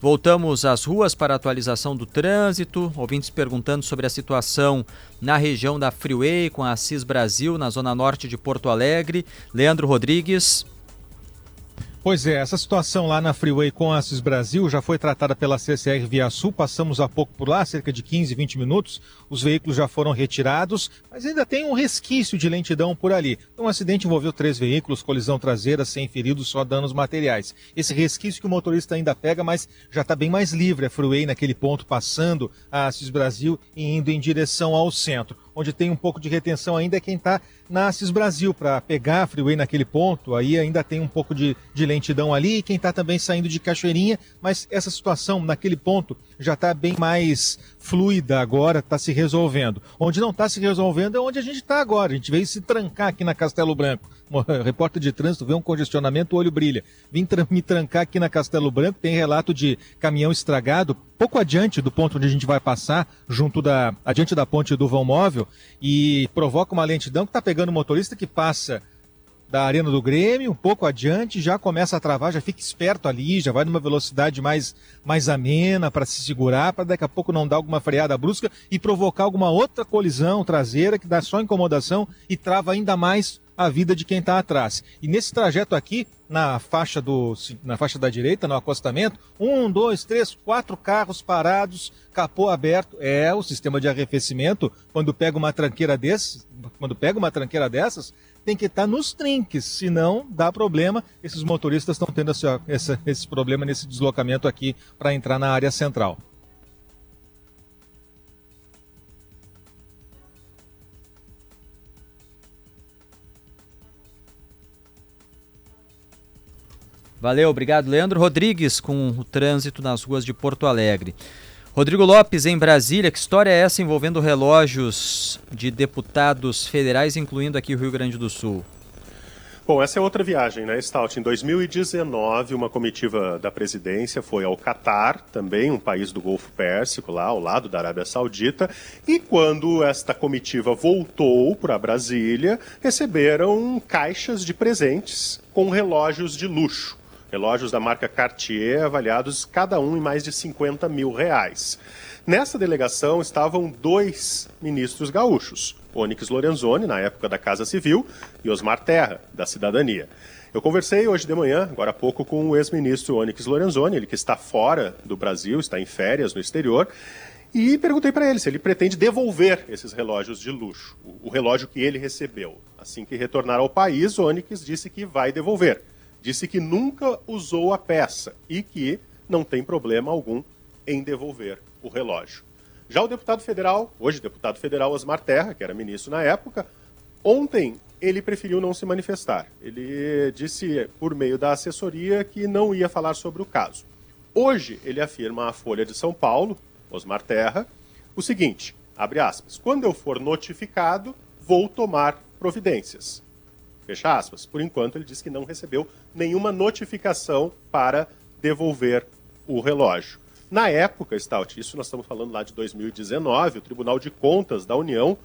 Voltamos às ruas para atualização do trânsito, ouvintes perguntando sobre a situação na região da Freeway com a Cis Brasil, na zona norte de Porto Alegre. Leandro Rodrigues. Pois é, essa situação lá na Freeway com a Assis Brasil já foi tratada pela CCR Via Sul, passamos há pouco por lá, cerca de 15, 20 minutos, os veículos já foram retirados, mas ainda tem um resquício de lentidão por ali. Um acidente envolveu três veículos, colisão traseira, sem feridos, só danos materiais. Esse resquício que o motorista ainda pega, mas já está bem mais livre a Freeway naquele ponto, passando a Assis Brasil e indo em direção ao centro onde tem um pouco de retenção ainda é quem está na Assis Brasil, para pegar a freeway naquele ponto, aí ainda tem um pouco de, de lentidão ali, e quem está também saindo de Cachoeirinha, mas essa situação naquele ponto já está bem mais fluida agora, está se resolvendo. Onde não está se resolvendo é onde a gente está agora, a gente veio se trancar aqui na Castelo Branco. repórter de trânsito vê um congestionamento, o olho brilha. Vim tra me trancar aqui na Castelo Branco, tem relato de caminhão estragado, pouco adiante do ponto onde a gente vai passar, junto da, adiante da ponte do vão móvel, e provoca uma lentidão que está pegando o motorista que passa da Arena do Grêmio, um pouco adiante, já começa a travar, já fica esperto ali, já vai numa velocidade mais, mais amena para se segurar, para daqui a pouco não dar alguma freada brusca e provocar alguma outra colisão traseira que dá só incomodação e trava ainda mais a vida de quem está atrás. E nesse trajeto aqui, na faixa, do, na faixa da direita, no acostamento, um, dois, três, quatro carros parados, capô aberto. É o sistema de arrefecimento, quando pega uma tranqueira desse, quando pega uma tranqueira dessas, tem que estar nos trinques, senão dá problema. Esses motoristas estão tendo esse, esse, esse problema nesse deslocamento aqui para entrar na área central. Valeu, obrigado, Leandro Rodrigues, com o trânsito nas ruas de Porto Alegre. Rodrigo Lopes, em Brasília, que história é essa envolvendo relógios de deputados federais, incluindo aqui o Rio Grande do Sul? Bom, essa é outra viagem, né, Stout? Em 2019, uma comitiva da presidência foi ao Catar, também um país do Golfo Pérsico, lá ao lado da Arábia Saudita, e quando esta comitiva voltou para Brasília, receberam caixas de presentes com relógios de luxo relógios da marca Cartier avaliados cada um em mais de 50 mil reais. Nessa delegação estavam dois ministros gaúchos, Onyx Lorenzoni, na época da Casa Civil, e Osmar Terra, da Cidadania. Eu conversei hoje de manhã, agora há pouco, com o ex-ministro Onyx Lorenzoni, ele que está fora do Brasil, está em férias no exterior, e perguntei para ele se ele pretende devolver esses relógios de luxo, o relógio que ele recebeu. Assim que retornar ao país, Onyx disse que vai devolver disse que nunca usou a peça e que não tem problema algum em devolver o relógio. Já o deputado federal, hoje deputado federal Osmar Terra, que era ministro na época, ontem ele preferiu não se manifestar. Ele disse por meio da assessoria que não ia falar sobre o caso. Hoje ele afirma à Folha de São Paulo, Osmar Terra, o seguinte, abre aspas, quando eu for notificado, vou tomar providências. Fecha aspas. Por enquanto, ele disse que não recebeu nenhuma notificação para devolver o relógio. Na época, Stout, isso nós estamos falando lá de 2019, o Tribunal de Contas da União,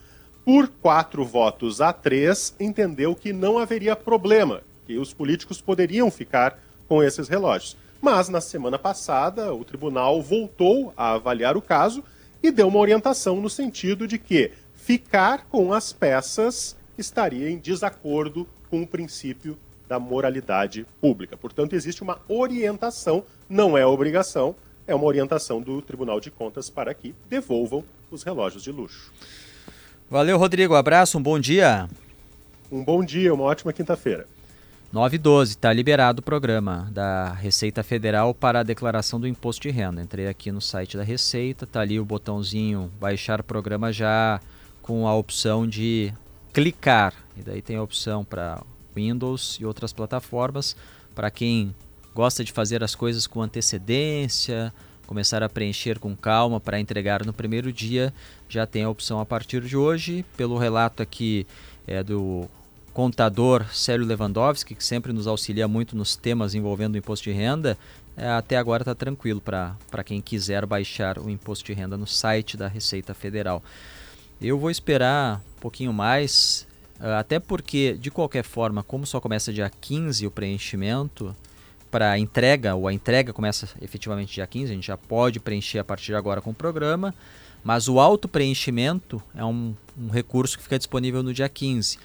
por quatro votos a três, entendeu que não haveria problema, que os políticos poderiam ficar com esses relógios. Mas na semana passada, o tribunal voltou a avaliar o caso e deu uma orientação no sentido de que ficar com as peças estaria em desacordo com o princípio da moralidade pública. Portanto, existe uma orientação, não é obrigação, é uma orientação do Tribunal de Contas para que devolvam os relógios de luxo. Valeu, Rodrigo. Abraço, um bom dia. Um bom dia, uma ótima quinta-feira. 9 e 12, está liberado o programa da Receita Federal para a declaração do imposto de renda. Entrei aqui no site da Receita, está ali o botãozinho baixar programa já com a opção de clicar. E daí tem a opção para Windows e outras plataformas. Para quem gosta de fazer as coisas com antecedência, começar a preencher com calma para entregar no primeiro dia, já tem a opção a partir de hoje. Pelo relato aqui é do contador Célio Lewandowski, que sempre nos auxilia muito nos temas envolvendo o imposto de renda, é, até agora está tranquilo para quem quiser baixar o imposto de renda no site da Receita Federal. Eu vou esperar um pouquinho mais, eh, até porque, de qualquer forma, como só começa dia 15 o preenchimento, para entrega, ou a entrega começa efetivamente dia 15, a gente já pode preencher a partir de agora com o programa, mas o auto-preenchimento é um, um recurso que fica disponível no dia 15.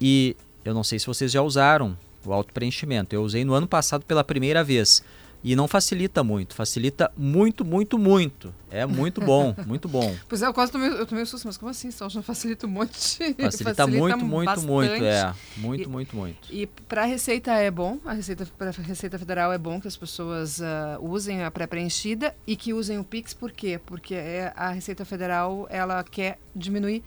E eu não sei se vocês já usaram o auto-preenchimento. Eu usei no ano passado pela primeira vez. E não facilita muito, facilita muito, muito, muito. É muito bom, muito bom. Pois é, eu quase tomei, eu tomei um susto, mas como assim? Só facilita um monte. Facilita, facilita muito, muito, bastante. muito, é. Muito, e, muito, muito. E para a Receita é bom, a Receita, para a Receita Federal é bom que as pessoas uh, usem a pré-preenchida e que usem o Pix, por quê? Porque é, a Receita Federal, ela quer diminuir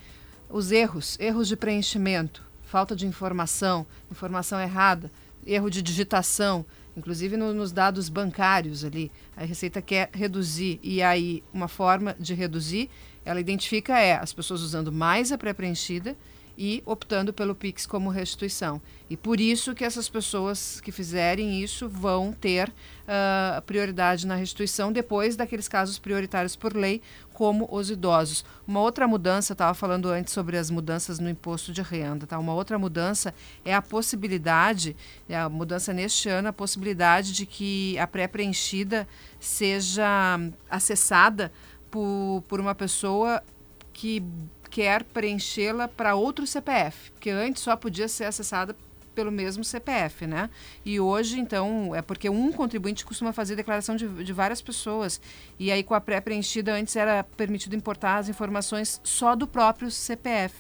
os erros, erros de preenchimento falta de informação, informação errada, erro de digitação, inclusive no, nos dados bancários ali. A Receita quer reduzir e aí uma forma de reduzir, ela identifica é as pessoas usando mais a pré-preenchida e optando pelo Pix como restituição. E por isso que essas pessoas que fizerem isso vão ter uh, prioridade na restituição depois daqueles casos prioritários por lei, como os idosos. Uma outra mudança, estava falando antes sobre as mudanças no imposto de renda, tá? Uma outra mudança é a possibilidade, é a mudança neste ano, a possibilidade de que a pré-preenchida seja acessada por, por uma pessoa que quer preenchê-la para outro CPF, porque antes só podia ser acessada pelo mesmo CPF, né? E hoje, então, é porque um contribuinte costuma fazer declaração de, de várias pessoas. E aí, com a pré-preenchida, antes era permitido importar as informações só do próprio CPF.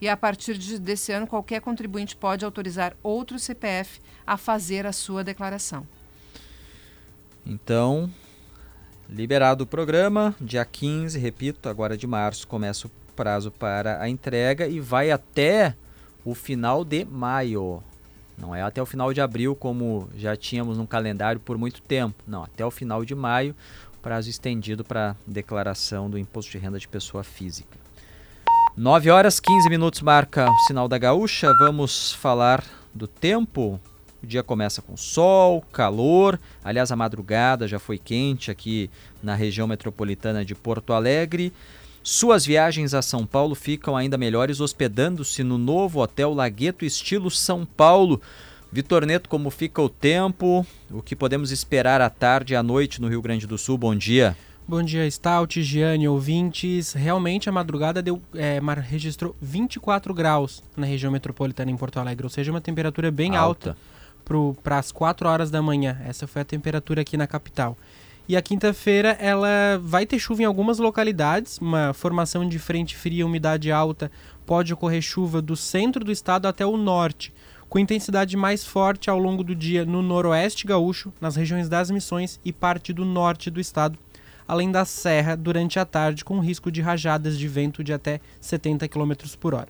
E a partir de, desse ano, qualquer contribuinte pode autorizar outro CPF a fazer a sua declaração. Então, liberado o programa, dia 15, repito, agora de março começa o prazo para a entrega e vai até o final de maio. Não é até o final de abril, como já tínhamos no calendário por muito tempo. Não, até o final de maio, prazo estendido para declaração do imposto de renda de pessoa física. 9 horas 15 minutos marca o sinal da gaúcha. Vamos falar do tempo. O dia começa com sol, calor. Aliás, a madrugada já foi quente aqui na região metropolitana de Porto Alegre. Suas viagens a São Paulo ficam ainda melhores hospedando-se no novo Hotel Lagueto estilo São Paulo. Vitor Neto, como fica o tempo? O que podemos esperar à tarde e à noite no Rio Grande do Sul? Bom dia. Bom dia, Stout, Giane, ouvintes. Realmente a madrugada deu, é, registrou 24 graus na região metropolitana em Porto Alegre, ou seja, uma temperatura bem alta, alta para as 4 horas da manhã. Essa foi a temperatura aqui na capital. E a quinta-feira ela vai ter chuva em algumas localidades, uma formação de frente fria, umidade alta, pode ocorrer chuva do centro do estado até o norte, com intensidade mais forte ao longo do dia no noroeste gaúcho, nas regiões das Missões e parte do norte do estado, além da serra durante a tarde com risco de rajadas de vento de até 70 km por hora.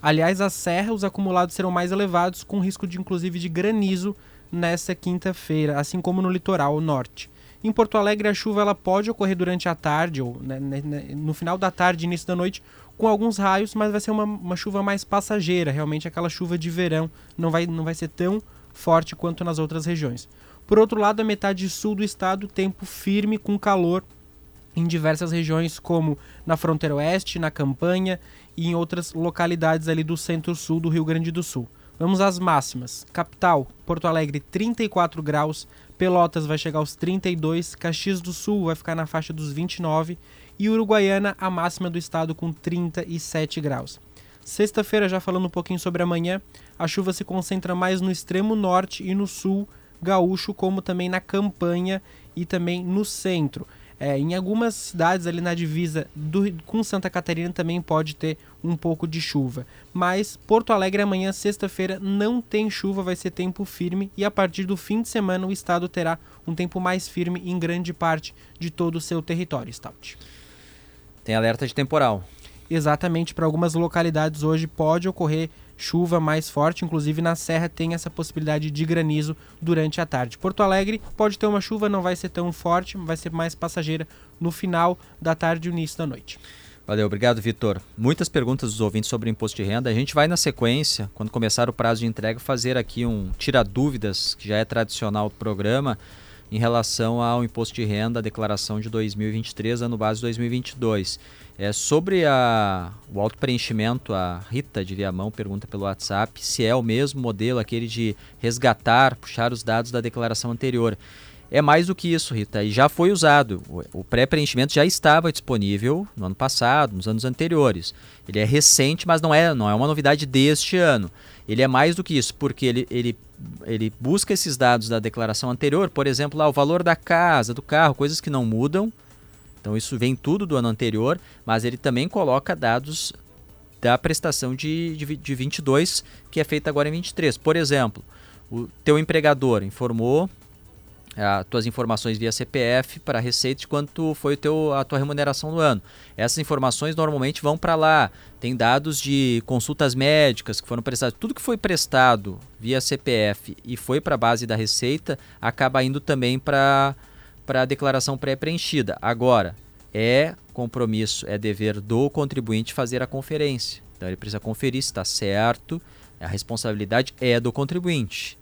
Aliás, a serra os acumulados serão mais elevados, com risco de inclusive de granizo nesta quinta-feira, assim como no litoral norte. Em Porto Alegre, a chuva ela pode ocorrer durante a tarde ou né, né, né, no final da tarde, início da noite, com alguns raios, mas vai ser uma, uma chuva mais passageira, realmente aquela chuva de verão, não vai, não vai ser tão forte quanto nas outras regiões. Por outro lado, a metade sul do estado, tempo firme com calor em diversas regiões, como na fronteira oeste, na campanha e em outras localidades ali do centro-sul do Rio Grande do Sul. Vamos às máximas. Capital, Porto Alegre, 34 graus. Pelotas vai chegar aos 32. Caxias do Sul vai ficar na faixa dos 29. E Uruguaiana, a máxima do estado, com 37 graus. Sexta-feira, já falando um pouquinho sobre amanhã, a chuva se concentra mais no extremo norte e no sul gaúcho, como também na campanha e também no centro. É, em algumas cidades ali na divisa do, com Santa Catarina também pode ter um pouco de chuva. Mas Porto Alegre amanhã, sexta-feira, não tem chuva, vai ser tempo firme e a partir do fim de semana o estado terá um tempo mais firme em grande parte de todo o seu território, Stout. Tem alerta de temporal. Exatamente, para algumas localidades hoje pode ocorrer chuva mais forte, inclusive na serra tem essa possibilidade de granizo durante a tarde. Porto Alegre pode ter uma chuva, não vai ser tão forte, vai ser mais passageira no final da tarde e início da noite. Valeu, obrigado, Vitor. Muitas perguntas dos ouvintes sobre imposto de renda. A gente vai na sequência, quando começar o prazo de entrega, fazer aqui um tira dúvidas, que já é tradicional do programa, em relação ao imposto de renda, a declaração de 2023, ano base 2022. É, sobre a, o auto-preenchimento, a Rita de Viamão pergunta pelo WhatsApp se é o mesmo modelo, aquele de resgatar, puxar os dados da declaração anterior. É mais do que isso, Rita, e já foi usado. O pré-preenchimento já estava disponível no ano passado, nos anos anteriores. Ele é recente, mas não é, não é uma novidade deste ano. Ele é mais do que isso, porque ele, ele, ele busca esses dados da declaração anterior, por exemplo, lá, o valor da casa, do carro, coisas que não mudam, então isso vem tudo do ano anterior, mas ele também coloca dados da prestação de, de, de 22 que é feita agora em 23. Por exemplo, o teu empregador informou as tuas informações via CPF para a Receita de quanto foi teu, a tua remuneração do ano. Essas informações normalmente vão para lá. Tem dados de consultas médicas que foram prestadas. Tudo que foi prestado via CPF e foi para a base da Receita acaba indo também para a declaração pré-preenchida. Agora, é compromisso, é dever do contribuinte fazer a conferência. Então ele precisa conferir se está certo, a responsabilidade é do contribuinte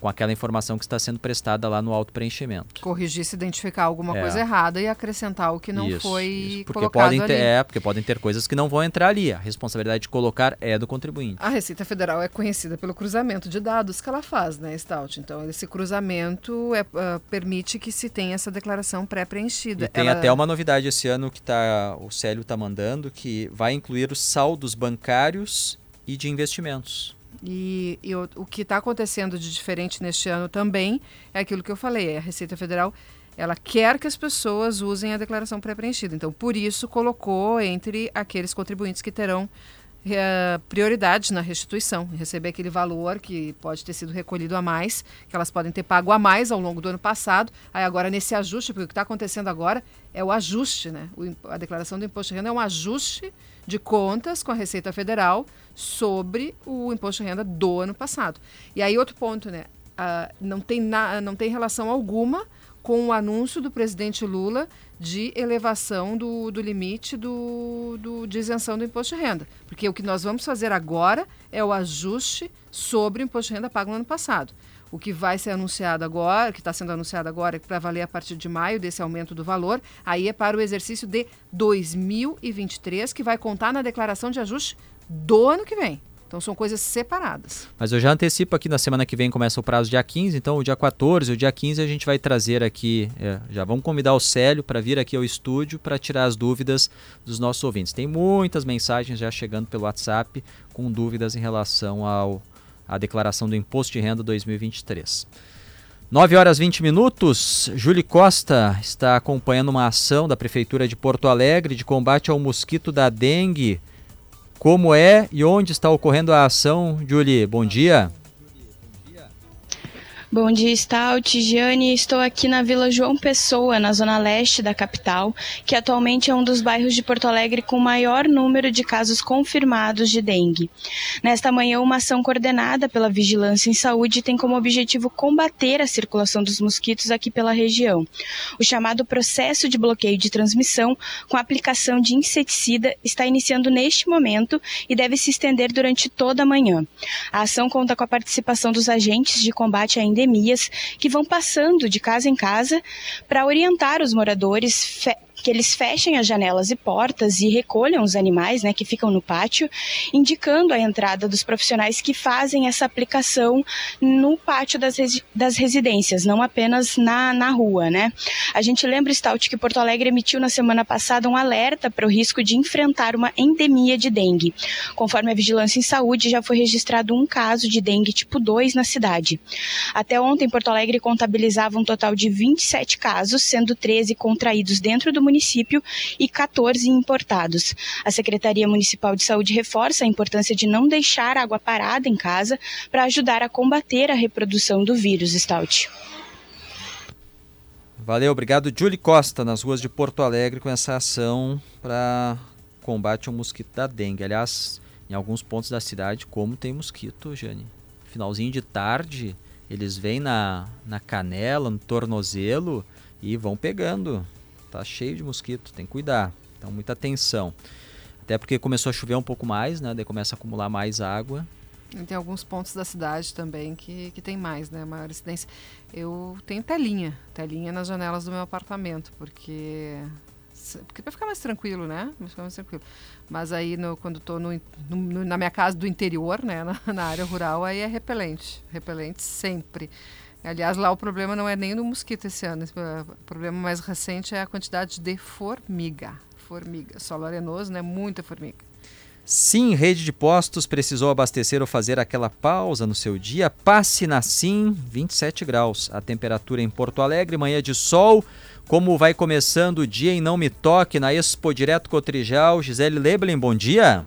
com aquela informação que está sendo prestada lá no auto-preenchimento. Corrigir se identificar alguma é. coisa errada e acrescentar o que não isso, foi isso. Porque colocado podem ter, ali. É, porque podem ter coisas que não vão entrar ali. A responsabilidade de colocar é do contribuinte. A Receita Federal é conhecida pelo cruzamento de dados que ela faz, né, Stout? Então, esse cruzamento é, uh, permite que se tenha essa declaração pré-preenchida. E tem ela... até uma novidade esse ano que tá, o Célio está mandando, que vai incluir os saldos bancários e de investimentos. E, e o, o, que está acontecendo de diferente neste ano também é aquilo que eu falei, a Receita Federal ela quer que as pessoas usem a declaração pré-preenchida. Então, por isso, colocou entre aqueles contribuintes que terão é, prioridade na restituição, receber aquele valor que pode ter sido recolhido a mais, que elas podem ter pago a mais ao longo do ano passado. Aí agora nesse ajuste, porque o que está acontecendo agora é o ajuste, né? O, a declaração do imposto de renda é um ajuste de contas com a Receita Federal sobre o imposto de renda do ano passado. E aí outro ponto, né? Uh, não, tem na, não tem relação alguma com o anúncio do presidente Lula de elevação do, do limite do, do, de isenção do imposto de renda. Porque o que nós vamos fazer agora é o ajuste sobre o imposto de renda pago no ano passado. O que vai ser anunciado agora, que está sendo anunciado agora, é para valer a partir de maio desse aumento do valor, aí é para o exercício de 2023, que vai contar na declaração de ajuste do ano que vem. Então são coisas separadas. Mas eu já antecipo aqui na semana que vem começa o prazo dia 15, então o dia 14, o dia 15 a gente vai trazer aqui, é, já vamos convidar o Célio para vir aqui ao estúdio para tirar as dúvidas dos nossos ouvintes. Tem muitas mensagens já chegando pelo WhatsApp com dúvidas em relação ao a declaração do Imposto de Renda 2023. 9 horas 20 minutos. Júlio Costa está acompanhando uma ação da Prefeitura de Porto Alegre de combate ao mosquito da dengue. Como é e onde está ocorrendo a ação, Julie? Bom dia. Bom dia, Stout. Giane, estou aqui na Vila João Pessoa, na zona leste da capital, que atualmente é um dos bairros de Porto Alegre com maior número de casos confirmados de dengue. Nesta manhã, uma ação coordenada pela Vigilância em Saúde tem como objetivo combater a circulação dos mosquitos aqui pela região. O chamado processo de bloqueio de transmissão, com aplicação de inseticida, está iniciando neste momento e deve se estender durante toda a manhã. A ação conta com a participação dos agentes de combate à que vão passando de casa em casa para orientar os moradores que eles fechem as janelas e portas e recolham os animais né, que ficam no pátio, indicando a entrada dos profissionais que fazem essa aplicação no pátio das, resi das residências, não apenas na, na rua. Né? A gente lembra, Stout, que Porto Alegre emitiu na semana passada um alerta para o risco de enfrentar uma endemia de dengue. Conforme a Vigilância em Saúde, já foi registrado um caso de dengue tipo 2 na cidade. Até ontem, Porto Alegre contabilizava um total de 27 casos, sendo 13 contraídos dentro do município e 14 importados. A Secretaria Municipal de Saúde reforça a importância de não deixar água parada em casa para ajudar a combater a reprodução do vírus, Stout. Valeu, obrigado. Julie Costa, nas ruas de Porto Alegre, com essa ação para combate ao mosquito da dengue. Aliás, em alguns pontos da cidade, como tem mosquito, Jane? Finalzinho de tarde, eles vêm na, na canela, no tornozelo e vão pegando. Tá cheio de mosquito, tem que cuidar. Então, muita atenção. Até porque começou a chover um pouco mais, né? Daí começa a acumular mais água. E tem alguns pontos da cidade também que, que tem mais, né? Maior incidência. Eu tenho telinha, telinha nas janelas do meu apartamento, porque porque para ficar mais tranquilo, né? Ficar mais tranquilo. Mas aí no, quando estou na minha casa do interior, né, na, na, área rural, aí é repelente, repelente sempre. Aliás, lá o problema não é nem no mosquito esse ano. O problema mais recente é a quantidade de formiga. Formiga. Solo arenoso, né? Muita formiga. Sim, rede de postos precisou abastecer ou fazer aquela pausa no seu dia. Passe na Sim, 27 graus. A temperatura em Porto Alegre, manhã de sol. Como vai começando o dia em Não Me Toque na Expo Direto Cotrijal. Gisele Leblin, bom dia.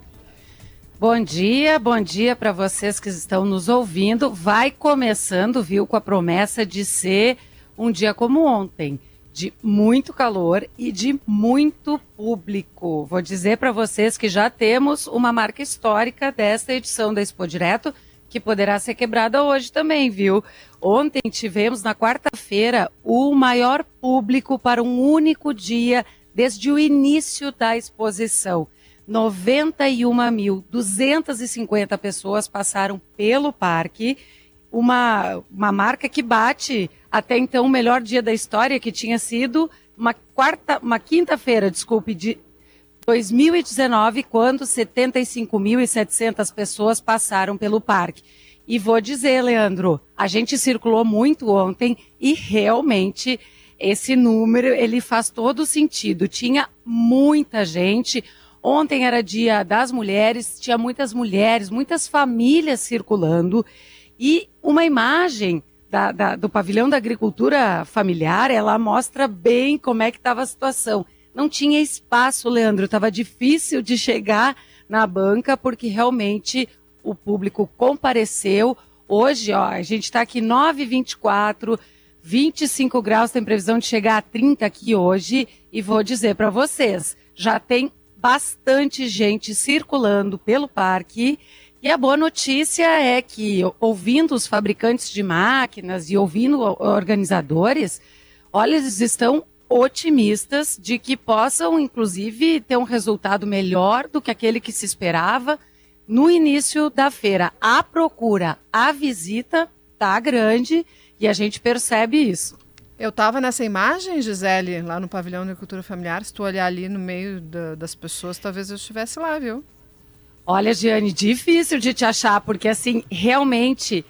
Bom dia, bom dia para vocês que estão nos ouvindo. Vai começando, viu, com a promessa de ser um dia como ontem, de muito calor e de muito público. Vou dizer para vocês que já temos uma marca histórica desta edição da Expo Direto, que poderá ser quebrada hoje também, viu? Ontem tivemos, na quarta-feira, o maior público para um único dia desde o início da exposição. 91.250 pessoas passaram pelo parque, uma, uma marca que bate até então o melhor dia da história, que tinha sido uma quarta, uma quinta-feira, desculpe, de 2019, quando 75.700 pessoas passaram pelo parque. E vou dizer, Leandro, a gente circulou muito ontem e realmente esse número ele faz todo sentido. Tinha muita gente, Ontem era dia das mulheres, tinha muitas mulheres, muitas famílias circulando e uma imagem da, da, do pavilhão da agricultura familiar, ela mostra bem como é que estava a situação. Não tinha espaço, Leandro, estava difícil de chegar na banca porque realmente o público compareceu. Hoje, ó, a gente está aqui 9h24, 25 graus, tem previsão de chegar a 30 aqui hoje. E vou dizer para vocês, já tem bastante gente circulando pelo parque. E a boa notícia é que, ouvindo os fabricantes de máquinas e ouvindo organizadores, olha, eles estão otimistas de que possam, inclusive, ter um resultado melhor do que aquele que se esperava no início da feira. A procura, a visita está grande e a gente percebe isso. Eu estava nessa imagem, Gisele, lá no pavilhão da cultura familiar. Se tu olhar ali no meio da, das pessoas, talvez eu estivesse lá, viu? Olha, Giane, difícil de te achar, porque assim, realmente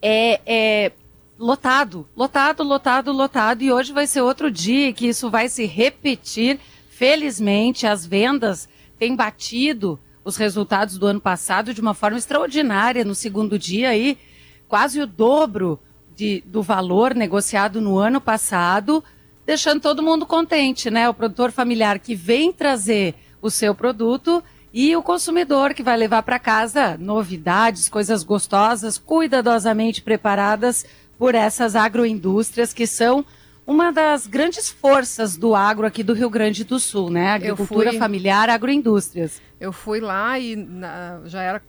é, é lotado, lotado, lotado, lotado. E hoje vai ser outro dia que isso vai se repetir. Felizmente, as vendas têm batido os resultados do ano passado de uma forma extraordinária. No segundo dia aí, quase o dobro de, do valor negociado no ano passado, deixando todo mundo contente, né? O produtor familiar que vem trazer o seu produto e o consumidor que vai levar para casa novidades, coisas gostosas, cuidadosamente preparadas por essas agroindústrias que são uma das grandes forças do agro aqui do Rio Grande do Sul, né? Agricultura fui, familiar, agroindústrias. Eu fui lá e na, já era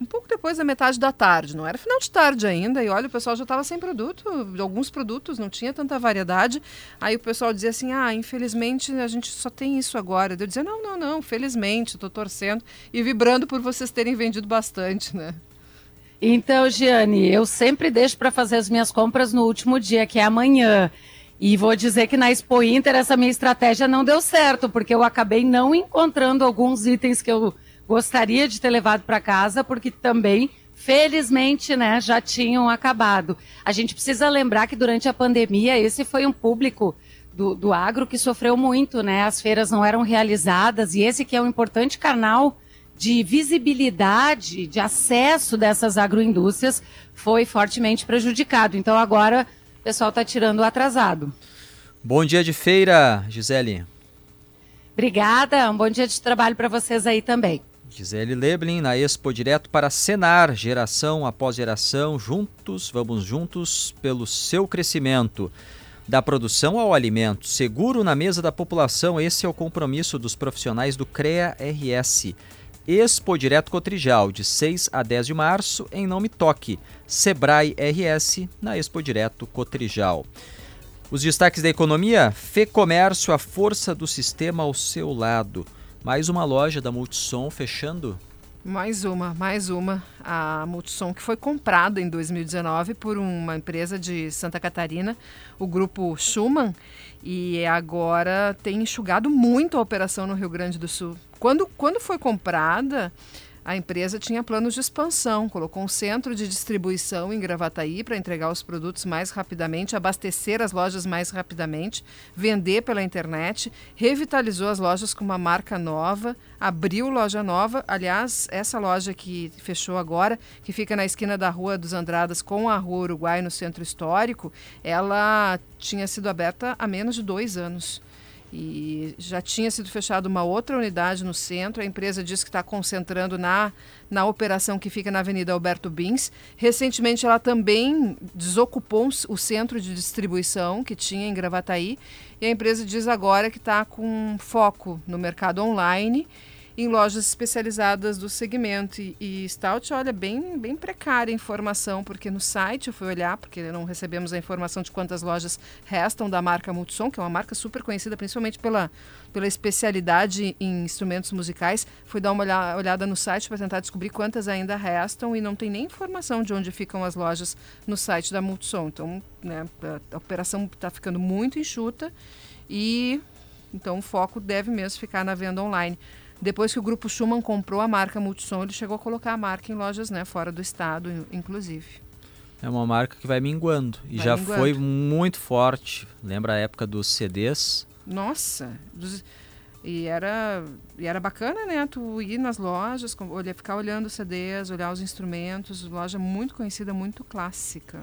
um pouco depois da metade da tarde, não era final de tarde ainda, e olha, o pessoal já estava sem produto, alguns produtos, não tinha tanta variedade. Aí o pessoal dizia assim: ah, infelizmente a gente só tem isso agora. Eu dizia: não, não, não, felizmente, estou torcendo e vibrando por vocês terem vendido bastante, né? Então, Giane, eu sempre deixo para fazer as minhas compras no último dia, que é amanhã. E vou dizer que na Expo Inter essa minha estratégia não deu certo, porque eu acabei não encontrando alguns itens que eu gostaria de ter levado para casa, porque também, felizmente, né, já tinham acabado. A gente precisa lembrar que durante a pandemia esse foi um público do, do agro que sofreu muito, né? As feiras não eram realizadas e esse que é um importante canal de visibilidade, de acesso dessas agroindústrias foi fortemente prejudicado. Então agora o pessoal está tirando o atrasado. Bom dia de feira, Gisele. Obrigada, um bom dia de trabalho para vocês aí também. Gisele Leblin na Expo direto para Senar, geração após geração, juntos, vamos juntos pelo seu crescimento. Da produção ao alimento, seguro na mesa da população, esse é o compromisso dos profissionais do CREA RS. Expo Direto Cotrijal, de 6 a 10 de março, em Não Me Toque. Sebrae RS, na Expo Direto Cotrijal. Os destaques da economia: Fê Comércio, a força do sistema ao seu lado. Mais uma loja da Multissom fechando mais uma, mais uma. A Multissom que foi comprada em 2019 por uma empresa de Santa Catarina, o grupo Schumann, e agora tem enxugado muito a operação no Rio Grande do Sul. Quando, quando foi comprada, a empresa tinha planos de expansão, colocou um centro de distribuição em Gravataí para entregar os produtos mais rapidamente, abastecer as lojas mais rapidamente, vender pela internet, revitalizou as lojas com uma marca nova, abriu loja nova. Aliás, essa loja que fechou agora, que fica na esquina da Rua dos Andradas com a Rua Uruguai, no centro histórico, ela tinha sido aberta há menos de dois anos. E já tinha sido fechada uma outra unidade no centro. A empresa diz que está concentrando na, na operação que fica na Avenida Alberto Bins. Recentemente, ela também desocupou o centro de distribuição que tinha em Gravataí. E a empresa diz agora que está com foco no mercado online em lojas especializadas do segmento. E, e Stout, olha, bem, bem precária a informação, porque no site eu fui olhar, porque não recebemos a informação de quantas lojas restam da marca Multissom, que é uma marca super conhecida, principalmente pela, pela especialidade em instrumentos musicais. Fui dar uma olhada no site para tentar descobrir quantas ainda restam e não tem nem informação de onde ficam as lojas no site da Multissom. Então, né, a, a operação está ficando muito enxuta e então o foco deve mesmo ficar na venda online. Depois que o grupo Schumann comprou a marca Multissom, ele chegou a colocar a marca em lojas né, fora do estado, inclusive. É uma marca que vai minguando. E vai já minguando. foi muito forte. Lembra a época dos CDs? Nossa! Dos... E era, e era bacana, né? Tu ir nas lojas, olhar, ficar olhando os CDs, olhar os instrumentos. Loja muito conhecida, muito clássica.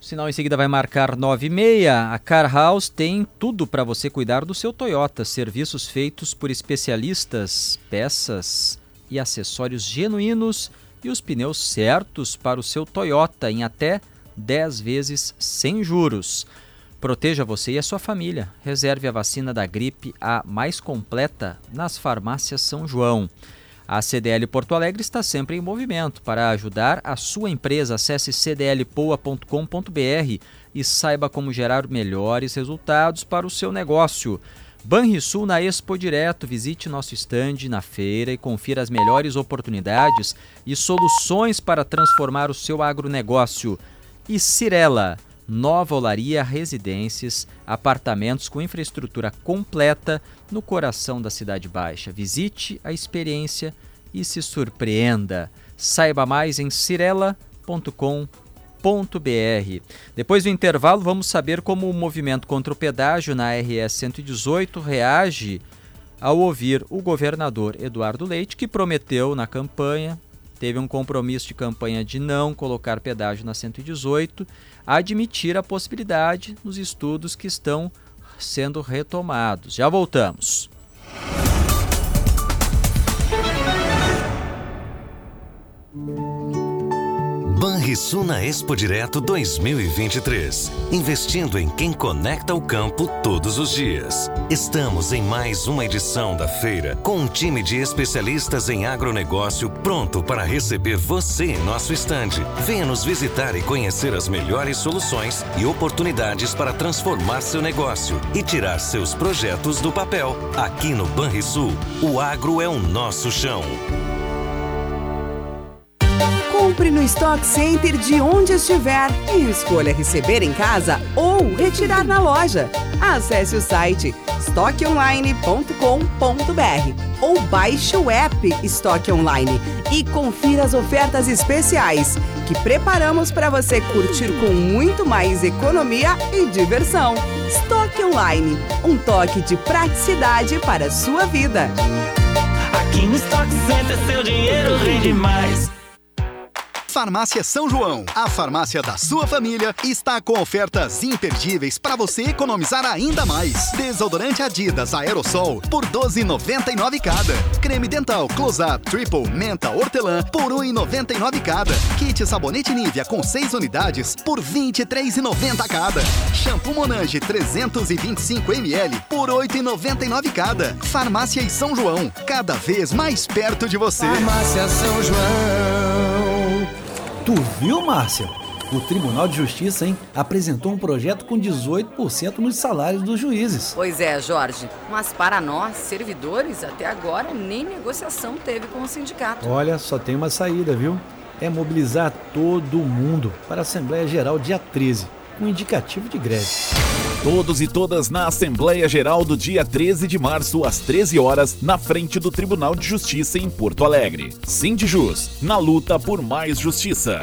O sinal em seguida vai marcar 9 e meia. A Car House tem tudo para você cuidar do seu Toyota. Serviços feitos por especialistas, peças e acessórios genuínos e os pneus certos para o seu Toyota em até 10 vezes sem juros. Proteja você e a sua família. Reserve a vacina da gripe a mais completa nas farmácias São João. A CDL Porto Alegre está sempre em movimento. Para ajudar a sua empresa, acesse cdlpoa.com.br e saiba como gerar melhores resultados para o seu negócio. Banrisul na Expo Direto. Visite nosso estande na feira e confira as melhores oportunidades e soluções para transformar o seu agronegócio. E Cirela Nova Olaria Residências, apartamentos com infraestrutura completa no coração da Cidade Baixa. Visite a experiência e se surpreenda. Saiba mais em cirela.com.br. Depois do intervalo, vamos saber como o movimento contra o pedágio na RS 118 reage ao ouvir o governador Eduardo Leite, que prometeu na campanha teve um compromisso de campanha de não colocar pedágio na 118, admitir a possibilidade nos estudos que estão sendo retomados. Já voltamos. Banrisul na Expo Direto 2023. Investindo em quem conecta o campo todos os dias. Estamos em mais uma edição da feira com um time de especialistas em agronegócio pronto para receber você em nosso estande. Venha nos visitar e conhecer as melhores soluções e oportunidades para transformar seu negócio e tirar seus projetos do papel. Aqui no Banrisul, o agro é o nosso chão. Compre no Stock Center de onde estiver e escolha receber em casa ou retirar na loja. Acesse o site estoqueonline.com.br ou baixe o app Estoque Online e confira as ofertas especiais que preparamos para você curtir com muito mais economia e diversão. Estoque Online, um toque de praticidade para a sua vida. Aqui no Stock Center seu dinheiro rende mais. Farmácia São João, a farmácia da sua família, está com ofertas imperdíveis para você economizar ainda mais. Desodorante Adidas Aerosol por 12,99 cada. Creme dental Close Up Triple Menta Hortelã por 1,99 cada. Kit sabonete Nivea com 6 unidades por 23,90 cada. Shampoo Monange 325 ml por 8,99 cada. Farmácia São João, cada vez mais perto de você. Farmácia São João. Tu viu, Márcia? O Tribunal de Justiça, hein, apresentou um projeto com 18% nos salários dos juízes. Pois é, Jorge. Mas para nós, servidores, até agora nem negociação teve com o sindicato. Olha, só tem uma saída, viu? É mobilizar todo mundo para a Assembleia Geral dia 13, com indicativo de greve. Todos e todas na Assembleia Geral do dia 13 de março, às 13 horas, na frente do Tribunal de Justiça em Porto Alegre. Sindijus, na luta por mais justiça.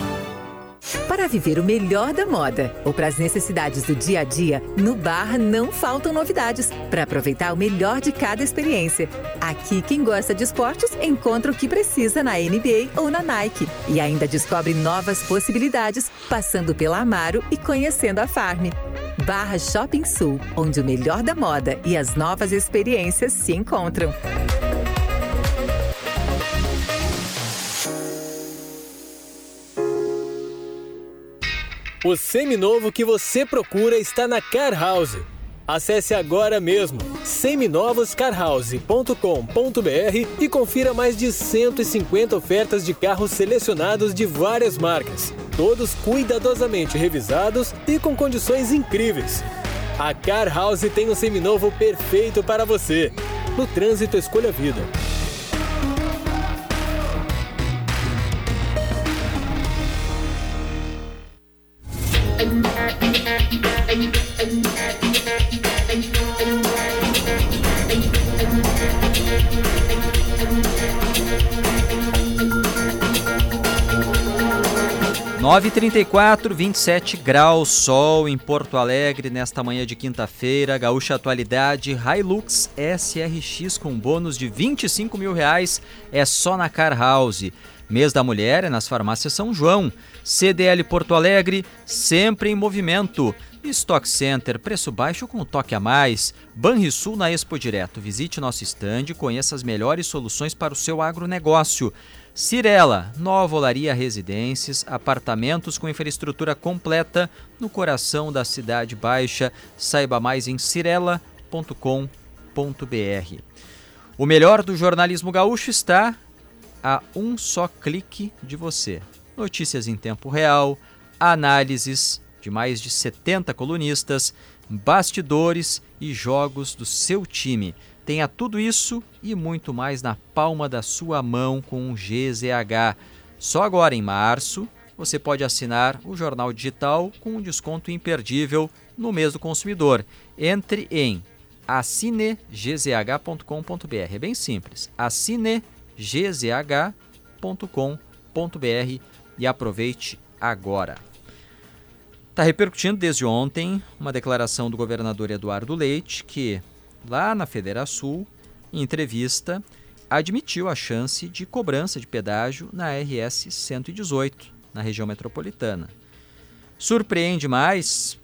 Para viver o melhor da moda ou para as necessidades do dia a dia, no Barra não faltam novidades para aproveitar o melhor de cada experiência. Aqui, quem gosta de esportes encontra o que precisa na NBA ou na Nike e ainda descobre novas possibilidades passando pela Amaro e conhecendo a Farm. Barra Shopping Sul, onde o melhor da moda e as novas experiências se encontram. O seminovo que você procura está na Car House. Acesse agora mesmo seminovoscarhouse.com.br e confira mais de 150 ofertas de carros selecionados de várias marcas, todos cuidadosamente revisados e com condições incríveis. A Car House tem um seminovo perfeito para você. No trânsito escolha vida. Nove e trinta e quatro, 27 graus, sol em Porto Alegre nesta manhã de quinta-feira. Gaúcha Atualidade Hilux SRX com bônus de 25 mil reais é só na Car House. Mês da Mulher é nas farmácias São João. CDL Porto Alegre, sempre em movimento. Stock Center, preço baixo com toque a mais. Banrisul na Expo Direto. Visite nosso estande e conheça as melhores soluções para o seu agronegócio. Cirela, Nova Olaria Residências, apartamentos com infraestrutura completa no coração da Cidade Baixa. Saiba mais em cirela.com.br. O melhor do jornalismo gaúcho está a um só clique de você. Notícias em tempo real, análises de mais de 70 colunistas, bastidores e jogos do seu time. Tenha tudo isso e muito mais na palma da sua mão com o GZH. Só agora em março você pode assinar o jornal digital com um desconto imperdível no mês do consumidor. Entre em assinegzh.com.br. É bem simples. assinegzh.com.br e aproveite agora. Está repercutindo desde ontem uma declaração do governador Eduardo Leite que, lá na Federação, em entrevista, admitiu a chance de cobrança de pedágio na RS 118, na região metropolitana. Surpreende mais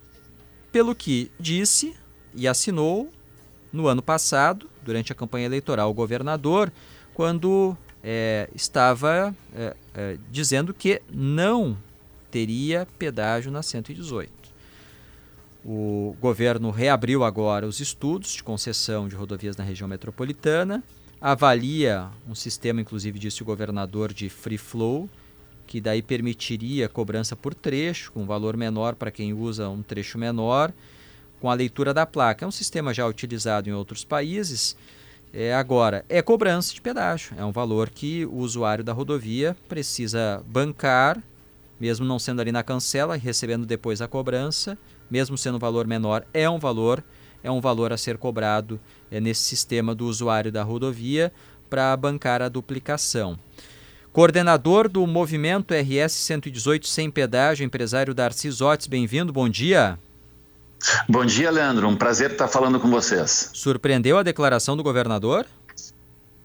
pelo que disse e assinou no ano passado, durante a campanha eleitoral, o governador, quando é, estava é, é, dizendo que não teria pedágio na 118. O governo reabriu agora os estudos de concessão de rodovias na região metropolitana, avalia um sistema, inclusive disse o governador, de free flow, que daí permitiria cobrança por trecho, com valor menor para quem usa um trecho menor, com a leitura da placa. É um sistema já utilizado em outros países. É, agora, é cobrança de pedágio. É um valor que o usuário da rodovia precisa bancar, mesmo não sendo ali na cancela, recebendo depois a cobrança, mesmo sendo um valor menor, é um valor, é um valor a ser cobrado é, nesse sistema do usuário da rodovia para bancar a duplicação. Coordenador do movimento RS 118 Sem Pedágio, empresário Darcy Zotes, bem-vindo, bom dia. Bom dia, Leandro. Um prazer estar falando com vocês. Surpreendeu a declaração do governador?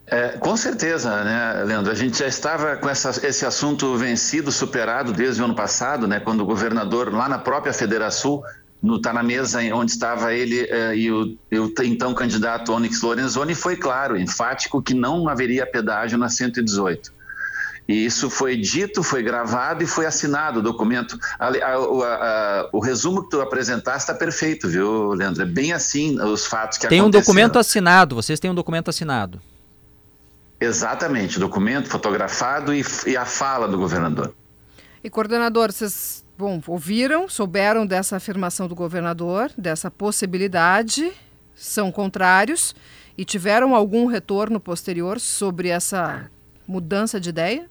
É, com certeza, né, Leandro? A gente já estava com essa, esse assunto vencido, superado desde o ano passado, né, quando o governador, lá na própria Federação, está na mesa onde estava ele eh, e o, o, então candidato Onyx Lorenzoni, foi claro, enfático, que não haveria pedágio na 118. E isso foi dito, foi gravado e foi assinado o documento. A, a, a, o resumo que tu apresentaste está perfeito, viu, Leandro? É bem assim os fatos que Tem um documento assinado, vocês têm um documento assinado. Exatamente, documento fotografado e, e a fala do governador. E coordenador, vocês bom, ouviram, souberam dessa afirmação do governador, dessa possibilidade, são contrários e tiveram algum retorno posterior sobre essa mudança de ideia?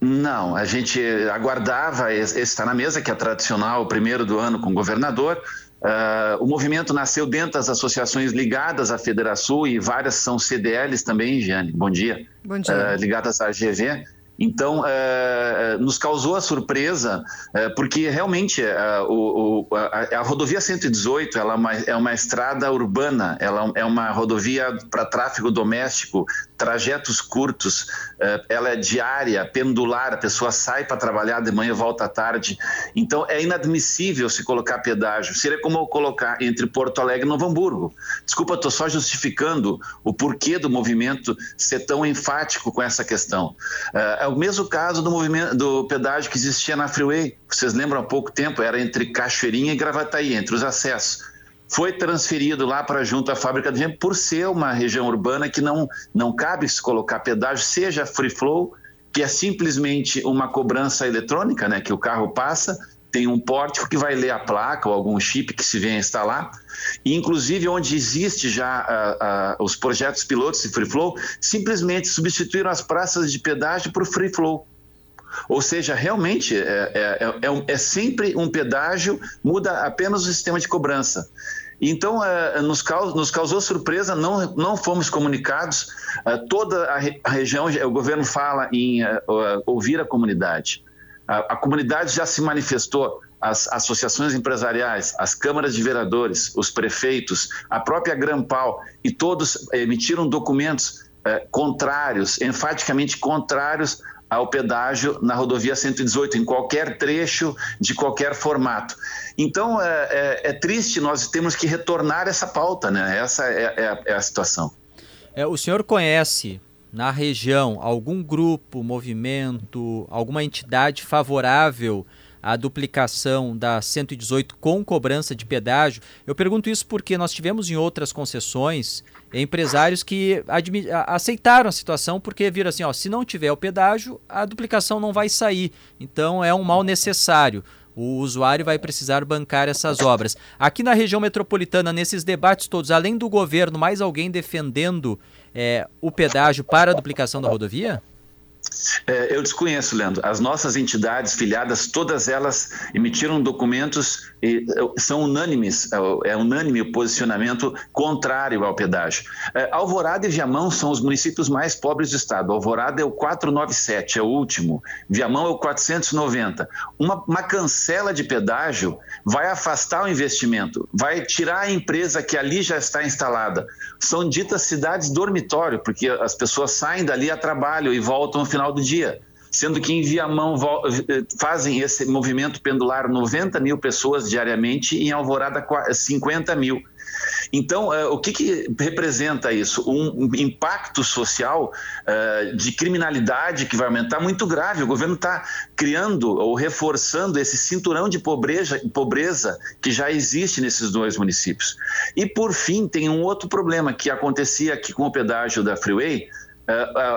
Não, a gente aguardava, esse está na mesa, que é tradicional, o primeiro do ano com o governador. Uh, o movimento nasceu dentro das associações ligadas à Federação e várias são CDLs também, Giane. Bom dia. Bom dia. Uh, ligadas à GV. Então, é, nos causou a surpresa, é, porque realmente é, o, a, a, rodovia 118 ela é uma, é uma estrada urbana, ela é uma rodovia para tráfego doméstico, trajetos curtos, ela é diária, pendular, a pessoa sai para trabalhar de manhã e volta à tarde. Então, é inadmissível se colocar pedágio. Seria como eu colocar entre Porto Alegre e Novo Hamburgo. Desculpa, estou só justificando o porquê do movimento ser tão enfático com essa questão. É o mesmo caso do movimento do pedágio que existia na Freeway. Vocês lembram há pouco tempo, era entre Cachoeirinha e Gravataí, entre os acessos. Foi transferido lá para junto à fábrica de vento por ser uma região urbana que não, não cabe se colocar pedágio, seja free flow, que é simplesmente uma cobrança eletrônica, né, que o carro passa, tem um pórtico que vai ler a placa ou algum chip que se venha instalar. E, inclusive, onde existe já uh, uh, os projetos pilotos de Free Flow, simplesmente substituíram as praças de pedágio por Free Flow. Ou seja, realmente é, é, é, é, sempre um pedágio, muda apenas o sistema de cobrança. Então, uh, nos, causou, nos, causou surpresa, não, não fomos comunicados. toda a, região, o governo fala em ouvir a comunidade. A, a comunidade já se manifestou, as associações empresariais, as câmaras de vereadores, os prefeitos, a própria Grampal, e todos emitiram documentos eh, contrários, enfaticamente contrários ao pedágio na rodovia 118, em qualquer trecho, de qualquer formato. Então, é, é, é triste, nós temos que retornar essa pauta, né? Essa é, é, é a situação. É, o senhor conhece na região algum grupo, movimento, alguma entidade favorável à duplicação da 118 com cobrança de pedágio? Eu pergunto isso porque nós tivemos em outras concessões empresários que aceitaram a situação porque viram assim, ó, se não tiver o pedágio, a duplicação não vai sair. Então é um mal necessário. O usuário vai precisar bancar essas obras. Aqui na região metropolitana, nesses debates todos, além do governo, mais alguém defendendo é, o pedágio para a duplicação da rodovia? É, eu desconheço, Leandro. As nossas entidades filiadas, todas elas emitiram documentos são unânimes, é, é unânime o posicionamento contrário ao pedágio. É, Alvorada e Viamão são os municípios mais pobres do estado. Alvorada é o 497, é o último. Viamão é o 490. Uma, uma cancela de pedágio vai afastar o investimento, vai tirar a empresa que ali já está instalada. São ditas cidades dormitório, porque as pessoas saem dali a trabalho e voltam no final do dia sendo que em Viamão eh, fazem esse movimento pendular 90 mil pessoas diariamente e em Alvorada 50 mil. Então, uh, o que, que, representa isso? Um impacto social uh, de criminalidade que vai aumentar muito grave. O governo está criando ou reforçando esse cinturão de pobreza, pobreza que já existe nesses dois municípios. E, por fim, tem um outro problema que acontecia aqui com o pedágio da Freeway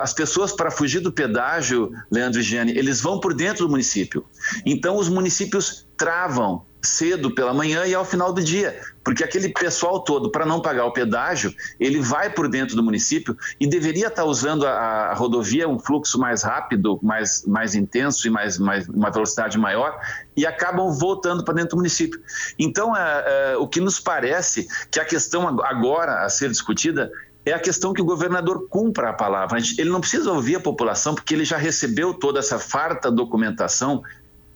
as pessoas, para fugir do pedágio, Leandro e Giane, eles vão por dentro do município. Então, os municípios travam cedo pela manhã e ao final do dia, porque aquele pessoal todo, para não pagar o pedágio, ele vai por dentro do município e deveria estar usando a, a rodovia um fluxo mais rápido, mais, mais intenso e mais, mais uma velocidade maior e acabam voltando para dentro do município. Então, é, é, o que nos parece que a questão agora a ser discutida é a questão que o governador cumpra a palavra. Ele não precisa ouvir a população, porque ele já recebeu toda essa farta documentação,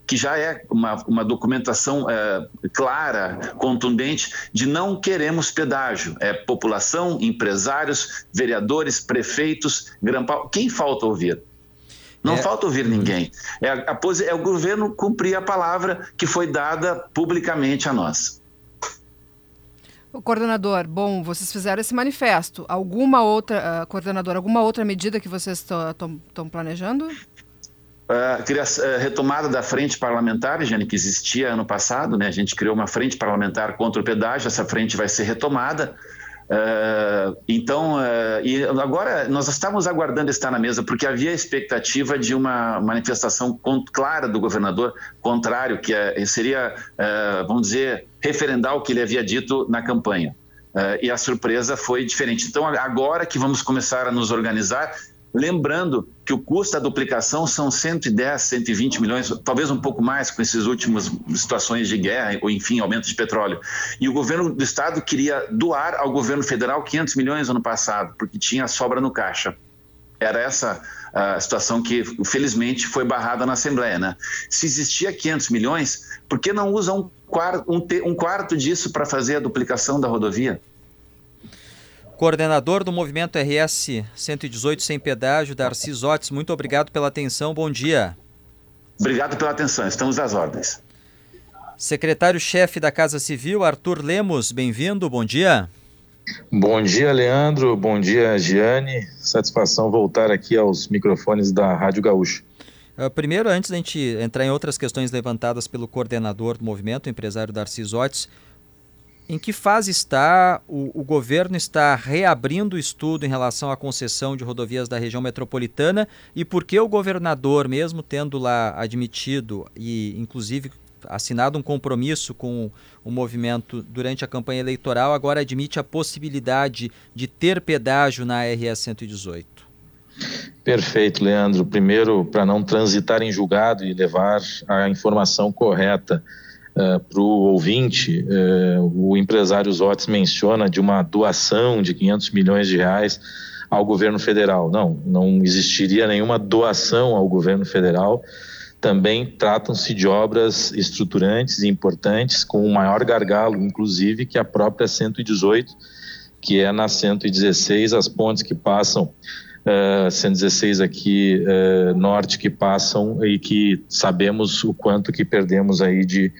que já é uma, uma documentação é, clara, contundente, de não queremos pedágio. É população, empresários, vereadores, prefeitos, Grampal. Quem falta ouvir? Não é. falta ouvir ninguém. É, a, a, é o governo cumprir a palavra que foi dada publicamente a nós. O coordenador, bom, vocês fizeram esse manifesto. Alguma outra, uh, coordenador, alguma outra medida que vocês estão planejando? Uh, retomada da frente parlamentar, Jane, que existia ano passado, né? A gente criou uma frente parlamentar contra o pedágio, essa frente vai ser retomada. Uh, então, uh, e agora nós estávamos aguardando estar na mesa, porque havia a expectativa de uma manifestação clara do governador contrário, que é, seria, uh, vamos dizer, referendar o que ele havia dito na campanha. e a surpresa foi diferente. Então, agora que vamos começar a nos organizar, Lembrando que o custo da duplicação são 110, 120 milhões, talvez um pouco mais com essas últimas situações de guerra ou, enfim, aumento de petróleo. E o governo do estado queria doar ao governo federal 500 milhões ano passado, porque tinha sobra no caixa. Era essa a situação que, felizmente, foi barrada na Assembleia. Né? Se existia 500 milhões, por que não usa um quarto, um, um quarto disso para fazer a duplicação da rodovia? Coordenador do Movimento RS 118 Sem Pedágio, Darcy Zotes, muito obrigado pela atenção, bom dia. Obrigado pela atenção, estamos às ordens. Secretário-chefe da Casa Civil, Arthur Lemos, bem-vindo, bom dia. Bom dia, Leandro, bom dia, Giane, satisfação voltar aqui aos microfones da Rádio Gaúcho. Uh, primeiro, antes da gente entrar em outras questões levantadas pelo coordenador do movimento, o empresário Darcy Zotes, em que fase está o, o, governo está reabrindo o estudo em relação à concessão de rodovias da região metropolitana e por que o governador, mesmo tendo lá admitido e inclusive assinado um compromisso com o movimento durante a campanha eleitoral, agora admite a possibilidade de ter pedágio na RS 118? Perfeito, Leandro. Primeiro, para não transitar em julgado e levar a informação correta uh, para o ouvinte, uh, o empresário Zotes menciona de uma doação de 500 milhões de reais ao governo federal. Não, não existiria nenhuma doação ao governo federal. Também tratam-se de obras estruturantes e importantes, com o maior gargalo, inclusive, que a própria 118, que é na 116, as pontes que passam uh, eh, 116 aqui uh, norte que passam e que sabemos o quanto que perdemos aí de,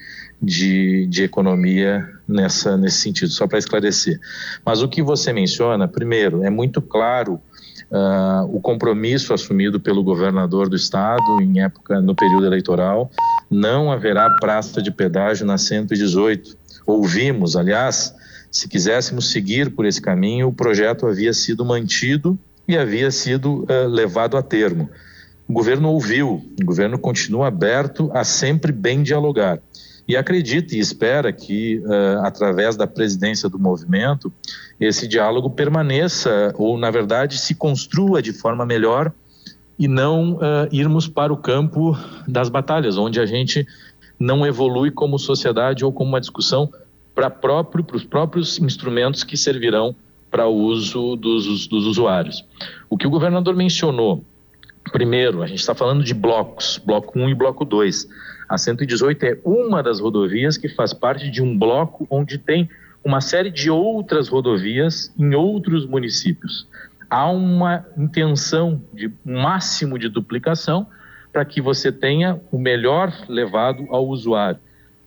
de, de economia nessa, nesse sentido, só para esclarecer. Mas o que você menciona, primeiro, é muito claro Uh, o compromisso assumido pelo governador do estado em época no período eleitoral. Não haverá praça de pedágio na 118 ouvimos aliás se quiséssemos seguir por esse caminho o projeto havia sido mantido e havia sido uh, levado a termo. O governo ouviu o governo continua aberto a sempre bem dialogar e acredita e espera que, uh, através da presidência do movimento, esse diálogo permaneça, ou, na verdade, se construa de forma melhor e não uh, irmos para o campo das batalhas, onde a gente não evolui como sociedade ou como uma discussão para próprio, os próprios instrumentos que servirão para o uso dos, dos usuários. O que o governador mencionou, primeiro, a gente está falando de blocos, bloco 1 e bloco 2. A 118 é uma das rodovias que faz parte de um bloco onde tem uma série de outras rodovias em outros municípios. Há uma intenção de máximo de duplicação para que você tenha o melhor levado ao usuário.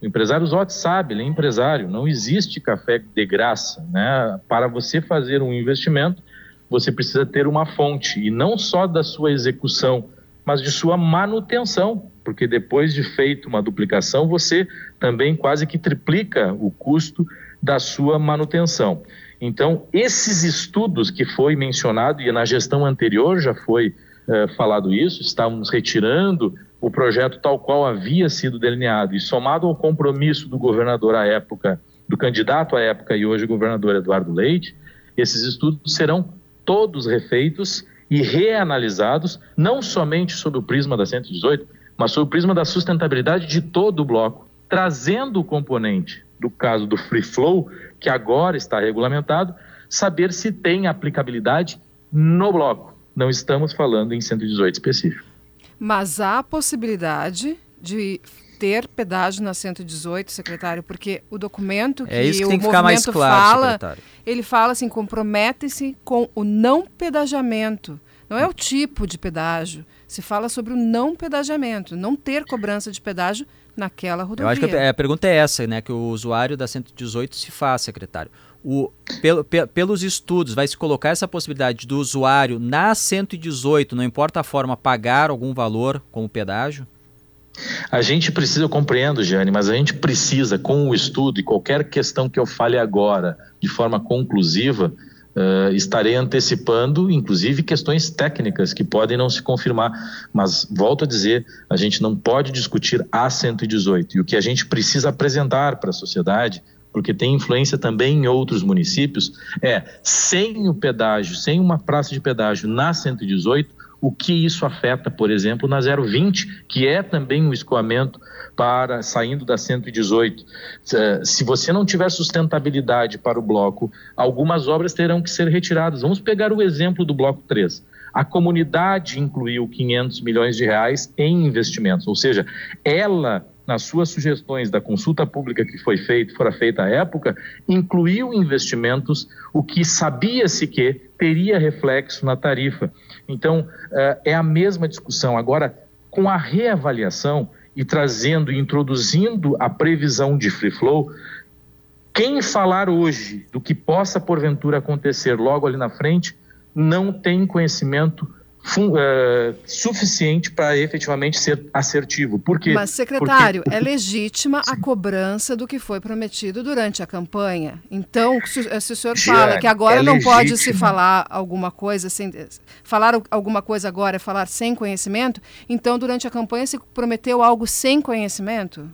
O empresário Zott sabe, ele é empresário, não existe café de graça. Né? Para você fazer um investimento, você precisa ter uma fonte, e não só da sua execução, mas de sua manutenção, porque depois de feito uma duplicação, você também quase que triplica o custo da sua manutenção. Então, esses estudos que foi mencionado, e na gestão anterior já foi eh, falado isso, estávamos retirando o projeto tal qual havia sido delineado, e somado ao compromisso do governador à época, do candidato à época e hoje governador Eduardo Leite, esses estudos serão todos refeitos e reanalisados, não somente sob o prisma da 118, mas sob o prisma da sustentabilidade de todo o bloco, trazendo o componente do caso do free flow, que agora está regulamentado, saber se tem aplicabilidade no bloco. Não estamos falando em 118 específico. Mas há a possibilidade de ter pedágio na 118, secretário, porque o documento que, é isso que o tem que ficar mais claro, fala, secretário. ele fala assim, compromete-se com o não pedagiamento. Não é o tipo de pedágio. Se fala sobre o não pedagiamento, não ter cobrança de pedágio naquela rodovia. Eu acho que a, a pergunta é essa, né, que o usuário da 118 se faz, secretário. O, pelo, pe, pelos estudos, vai se colocar essa possibilidade do usuário na 118, não importa a forma, pagar algum valor como pedágio? A gente precisa, eu compreendo, Giane, mas a gente precisa, com o estudo e qualquer questão que eu fale agora de forma conclusiva, Uh, estarei antecipando, inclusive, questões técnicas que podem não se confirmar. Mas, volto a dizer, a gente não pode discutir a 118. E o que a gente precisa apresentar para a sociedade porque tem influência também em outros municípios, é sem o pedágio, sem uma praça de pedágio na 118, o que isso afeta, por exemplo, na 020, que é também um escoamento para saindo da 118. Se você não tiver sustentabilidade para o bloco, algumas obras terão que ser retiradas. Vamos pegar o exemplo do bloco 3. A comunidade incluiu 500 milhões de reais em investimentos, ou seja, ela nas suas sugestões da consulta pública que foi feita, fora feita à época, incluiu investimentos, o que sabia-se que teria reflexo na tarifa. Então, eh, é a mesma discussão. Agora, com a reavaliação e trazendo, introduzindo a previsão de free flow, quem falar hoje do que possa porventura acontecer logo ali na frente, não tem conhecimento uh, suficiente para efetivamente ser assertivo. Por quê? Mas, secretário, Porque... é legítima a cobrança do que foi prometido durante a campanha. Então, se, eh, se o senhor fala que agora é não pode se falar alguma coisa sem. Falar alguma coisa agora é falar sem conhecimento, então durante a campanha se prometeu algo sem conhecimento?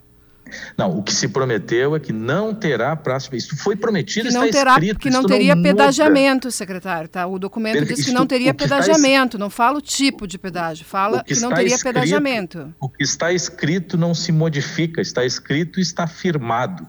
Não, o que se prometeu é que não terá praça. Isso foi prometido, que não está terá, escrito. Que não teria não pedagiamento, secretário. Tá? O documento diz que não teria pedagiamento. Está... Não fala o tipo de pedágio, fala que, que não teria escrito, pedagiamento. O que está escrito não se modifica, está escrito e está firmado.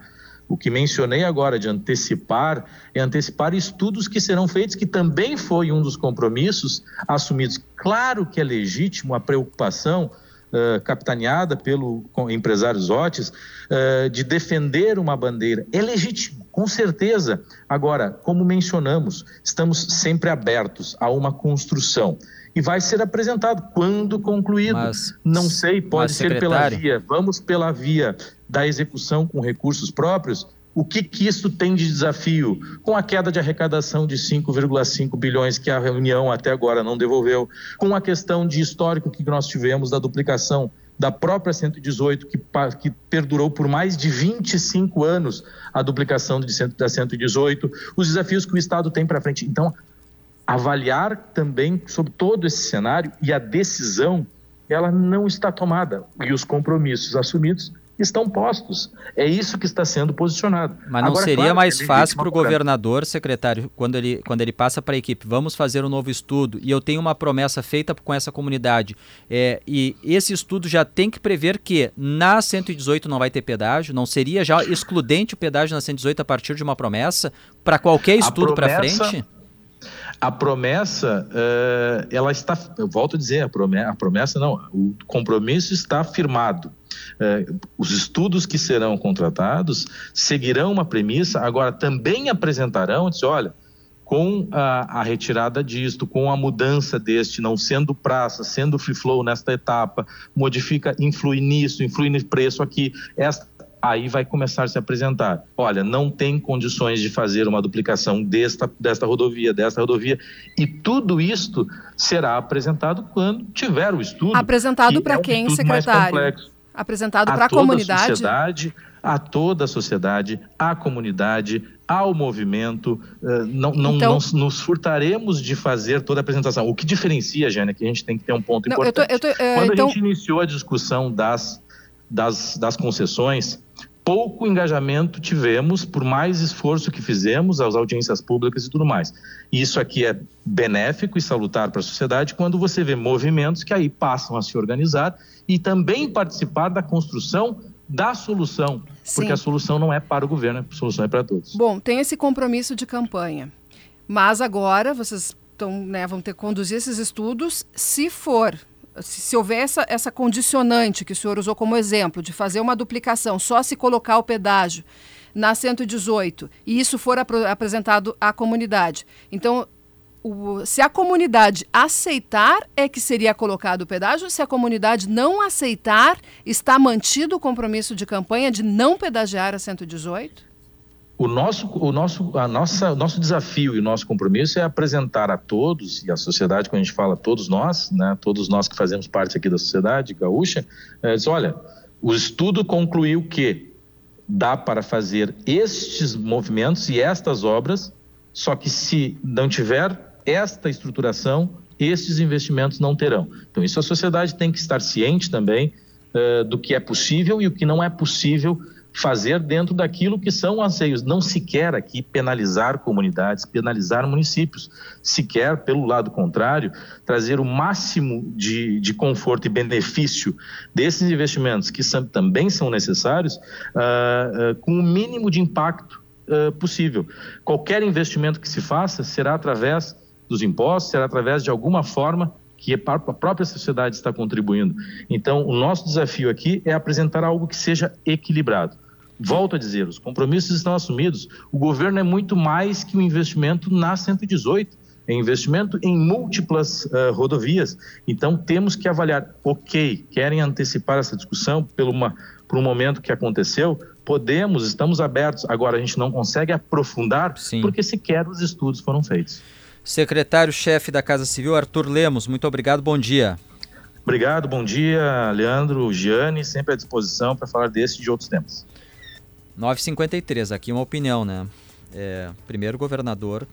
O que mencionei agora de antecipar é antecipar estudos que serão feitos, que também foi um dos compromissos assumidos. Claro que é legítimo a preocupação uh, capitaneada pelo empresário Zotes, uh, de defender uma bandeira. É legítimo, com certeza. Agora, como mencionamos, estamos sempre abertos a uma construção. E vai ser apresentado quando concluído. Mas, Não sei, pode ser pela via. Vamos pela via da execução com recursos próprios o que, que isso tem de desafio? Com a queda de arrecadação de 5,5 bilhões que a União até agora não devolveu, com a questão de histórico que nós tivemos da duplicação da própria 118, que, que perdurou por mais de 25 anos a duplicação de, da 118, os desafios que o Estado tem para frente. Então, avaliar também sobre todo esse cenário e a decisão, ela não está tomada. E os compromissos assumidos estão postos. É isso que está sendo posicionado. Mas não Agora, seria claro, mais fácil para o governador, secretário, quando ele, quando ele passa para a equipe, vamos fazer um novo estudo e eu tenho uma promessa feita com essa comunidade, é, e esse estudo já tem que prever que na 118 não vai ter pedágio, não seria já excludente o pedágio na 118 a partir de uma promessa para qualquer estudo para frente? A promessa, eh, ela está, eu volto a dizer, a promessa, a promessa não, o compromisso está firmado. Eh, os estudos que serão contratados seguirão uma premissa, agora também apresentarão, olha, com a, a retirada disto, com a mudança deste, não sendo praça, sendo free flow nesta etapa, modifica, influi nisso, influi no preço aqui, esta aí vai começar a se apresentar. Olha, não tem condições de fazer uma duplicação desta, desta rodovia, desta rodovia, e tudo isto será apresentado quando tiver o estudo. Apresentado que para é um quem, estudo mais secretário? Apresentado A para a comunidade? sociedade, a toda a sociedade, à comunidade, ao movimento. eh, não, não, Então- não nos furtaremos de fazer toda a apresentação. O que diferencia, Jânia, que a gente tem que ter um ponto Não, eu tô- importante. eu tô, eh, Quando então- a gente iniciou a discussão das, das, das concessões, pouco engajamento tivemos, por mais esforço que fizemos, as audiências públicas e tudo mais. E Isso aqui é benéfico e salutar para a sociedade quando você vê movimentos que aí passam a se organizar e também participar da construção da solução, porque Sim. a solução não é para o governo, a solução é para todos. Bom, tem esse compromisso de campanha. Mas agora vocês tão, né, vão ter que conduzir esses estudos. Se for, se, se houver essa, essa condicionante que o senhor usou como exemplo, de fazer uma duplicação, só se colocar o pedágio na 118, e isso for apresentado à comunidade. Então, o- se a comunidade aceitar, é que seria colocado o pedágio. Se a comunidade não aceitar, está mantido o compromisso de campanha de não pedagiar a 118? O nosso, o nosso, a nossa, o nosso desafio e o nosso compromisso é apresentar a todos e a sociedade, quando a gente fala todos nós, né, todos nós que fazemos parte aqui da sociedade gaúcha, é, diz, olha, o estudo concluiu que dá para fazer estes movimentos e estas obras, só que se não tiver esta estruturação, estes investimentos não terão. Então, isso a sociedade tem que estar ciente também eh, do que é possível e o que não é possível fazer dentro daquilo que são anseios. Não se quer aqui penalizar comunidades, penalizar municípios. Se quer, pelo lado contrário, trazer o máximo de, de conforto e benefício desses investimentos, que são- também são necessários, ah, ah, com o mínimo de impacto ah, possível. Qualquer investimento que se faça será através dos impostos, será através de alguma forma que a própria sociedade está contribuindo. Então, o nosso desafio aqui é apresentar algo que seja equilibrado. Volto a dizer, os compromissos estão assumidos. O governo é muito mais que um investimento na 118, é investimento em múltiplas ah, rodovias. Então, temos que avaliar, ok, querem antecipar essa discussão pelo uma, por um momento que aconteceu? Podemos, estamos abertos. Agora, a gente não consegue aprofundar porque sequer os estudos foram feitos. Secretário-chefe da Casa Civil, Arthur Lemos, muito obrigado, bom dia. Obrigado, bom dia, Leandro, Giane, sempre à disposição para falar desse e de outros temas. 953, aqui uma opinião, né? É, primeiro, governador,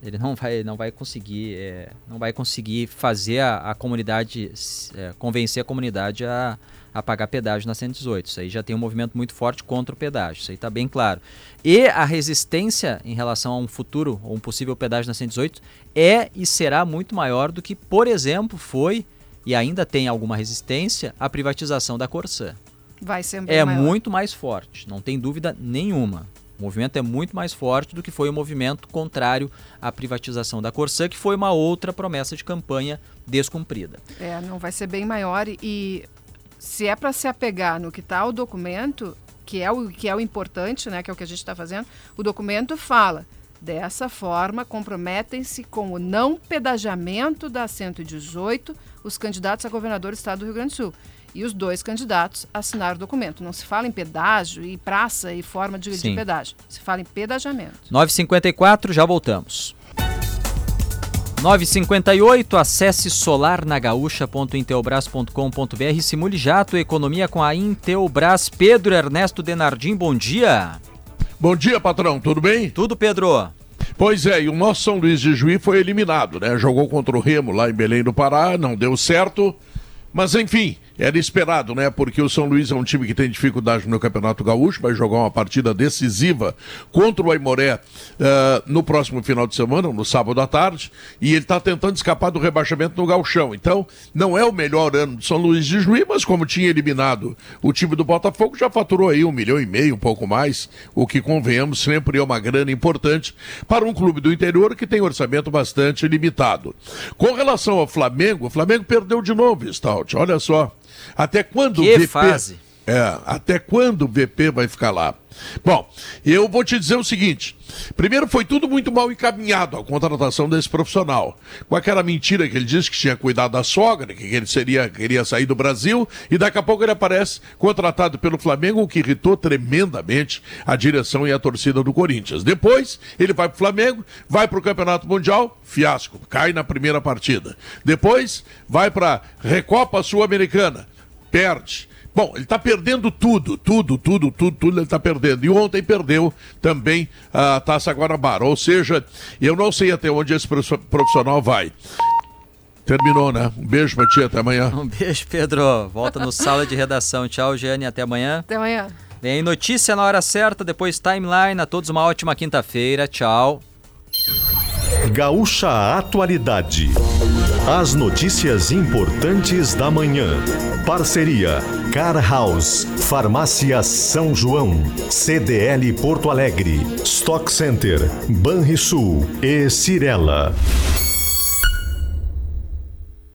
ele não vai, não vai conseguir, é, não vai conseguir fazer a, a comunidade, é, convencer a comunidade a, a pagar pedágio na 118. Isso aí já tem um movimento muito forte contra o pedágio, isso aí está bem claro. E a resistência em relação a um futuro ou um possível pedágio na 118 é e será muito maior do que, por exemplo, foi e ainda tem alguma resistência a privatização da Corsã Vai é maior. muito mais forte, não tem dúvida nenhuma. O movimento é muito mais forte do que foi o movimento contrário à privatização da Corsã, que foi uma outra promessa de campanha descumprida. É, não vai ser bem maior e, se é para se apegar no que está o documento, que é o que é o importante, né, que é o que a gente está fazendo, o documento fala dessa forma comprometem-se com o não pedagiamento da 118 os candidatos a governador do estado do Rio Grande do Sul. E os dois candidatos assinaram o documento. Não se fala em pedágio e praça e forma de, de pedágio. Se fala em pedagiamento. 9h54, já voltamos. 9h58, acesse solarnagaúcha.intelbras.com.br e simule já a tua economia com a Intelbras. Pedro Ernesto Denardim, bom dia. Bom dia, patrão, tudo bem? Tudo, Pedro. Pois é, e o nosso São Luís de Juí foi eliminado, né? Jogou contra o Remo lá em Belém do Pará, não deu certo. Mas enfim, era esperado, né? Porque o São Luís é um time que tem dificuldade no Campeonato Gaúcho, vai jogar uma partida decisiva contra o Aimoré uh, no próximo final de semana, no sábado à tarde, e ele está tentando escapar do rebaixamento no Gauchão. Então, não é o melhor ano do São Luís de Juiz, mas como tinha eliminado o time do Botafogo, já faturou aí um milhão e meio, um pouco mais, o que convenhamos sempre é uma grana importante para um clube do interior que tem orçamento bastante limitado. Com relação ao Flamengo, o Flamengo perdeu de novo, Stout. Olha só. Até quando que o VP... fase? É, até quando o VP vai ficar lá? Bom, eu vou te dizer o seguinte: primeiro, foi tudo muito mal encaminhado a contratação desse profissional. Com aquela mentira que ele disse que tinha cuidado da sogra, que ele seria, queria sair do Brasil, e daqui a pouco ele aparece contratado pelo Flamengo, o que irritou tremendamente a direção e a torcida do Corinthians. Depois, ele vai para o Flamengo, vai para o Campeonato Mundial, fiasco, cai na primeira partida. Depois, vai para Recopa Sul-Americana, perde. Bom, ele está perdendo tudo, tudo, tudo, tudo, tudo ele está perdendo. E ontem perdeu também a Taça Guanabara. Ou seja, eu não sei até onde esse profissional vai. Terminou, né? Um beijo pra ti, até amanhã. Um beijo, Pedro. Volta no sala de redação. Tchau, Jane, até amanhã. Até amanhã. Vem notícia na hora certa, depois timeline. A todos uma ótima quinta-feira. Tchau. Gaúcha Atualidade. As notícias importantes da manhã. Parceria Car House, Farmácia São João, CDL Porto Alegre, Stock Center, Banrisul e Cirela.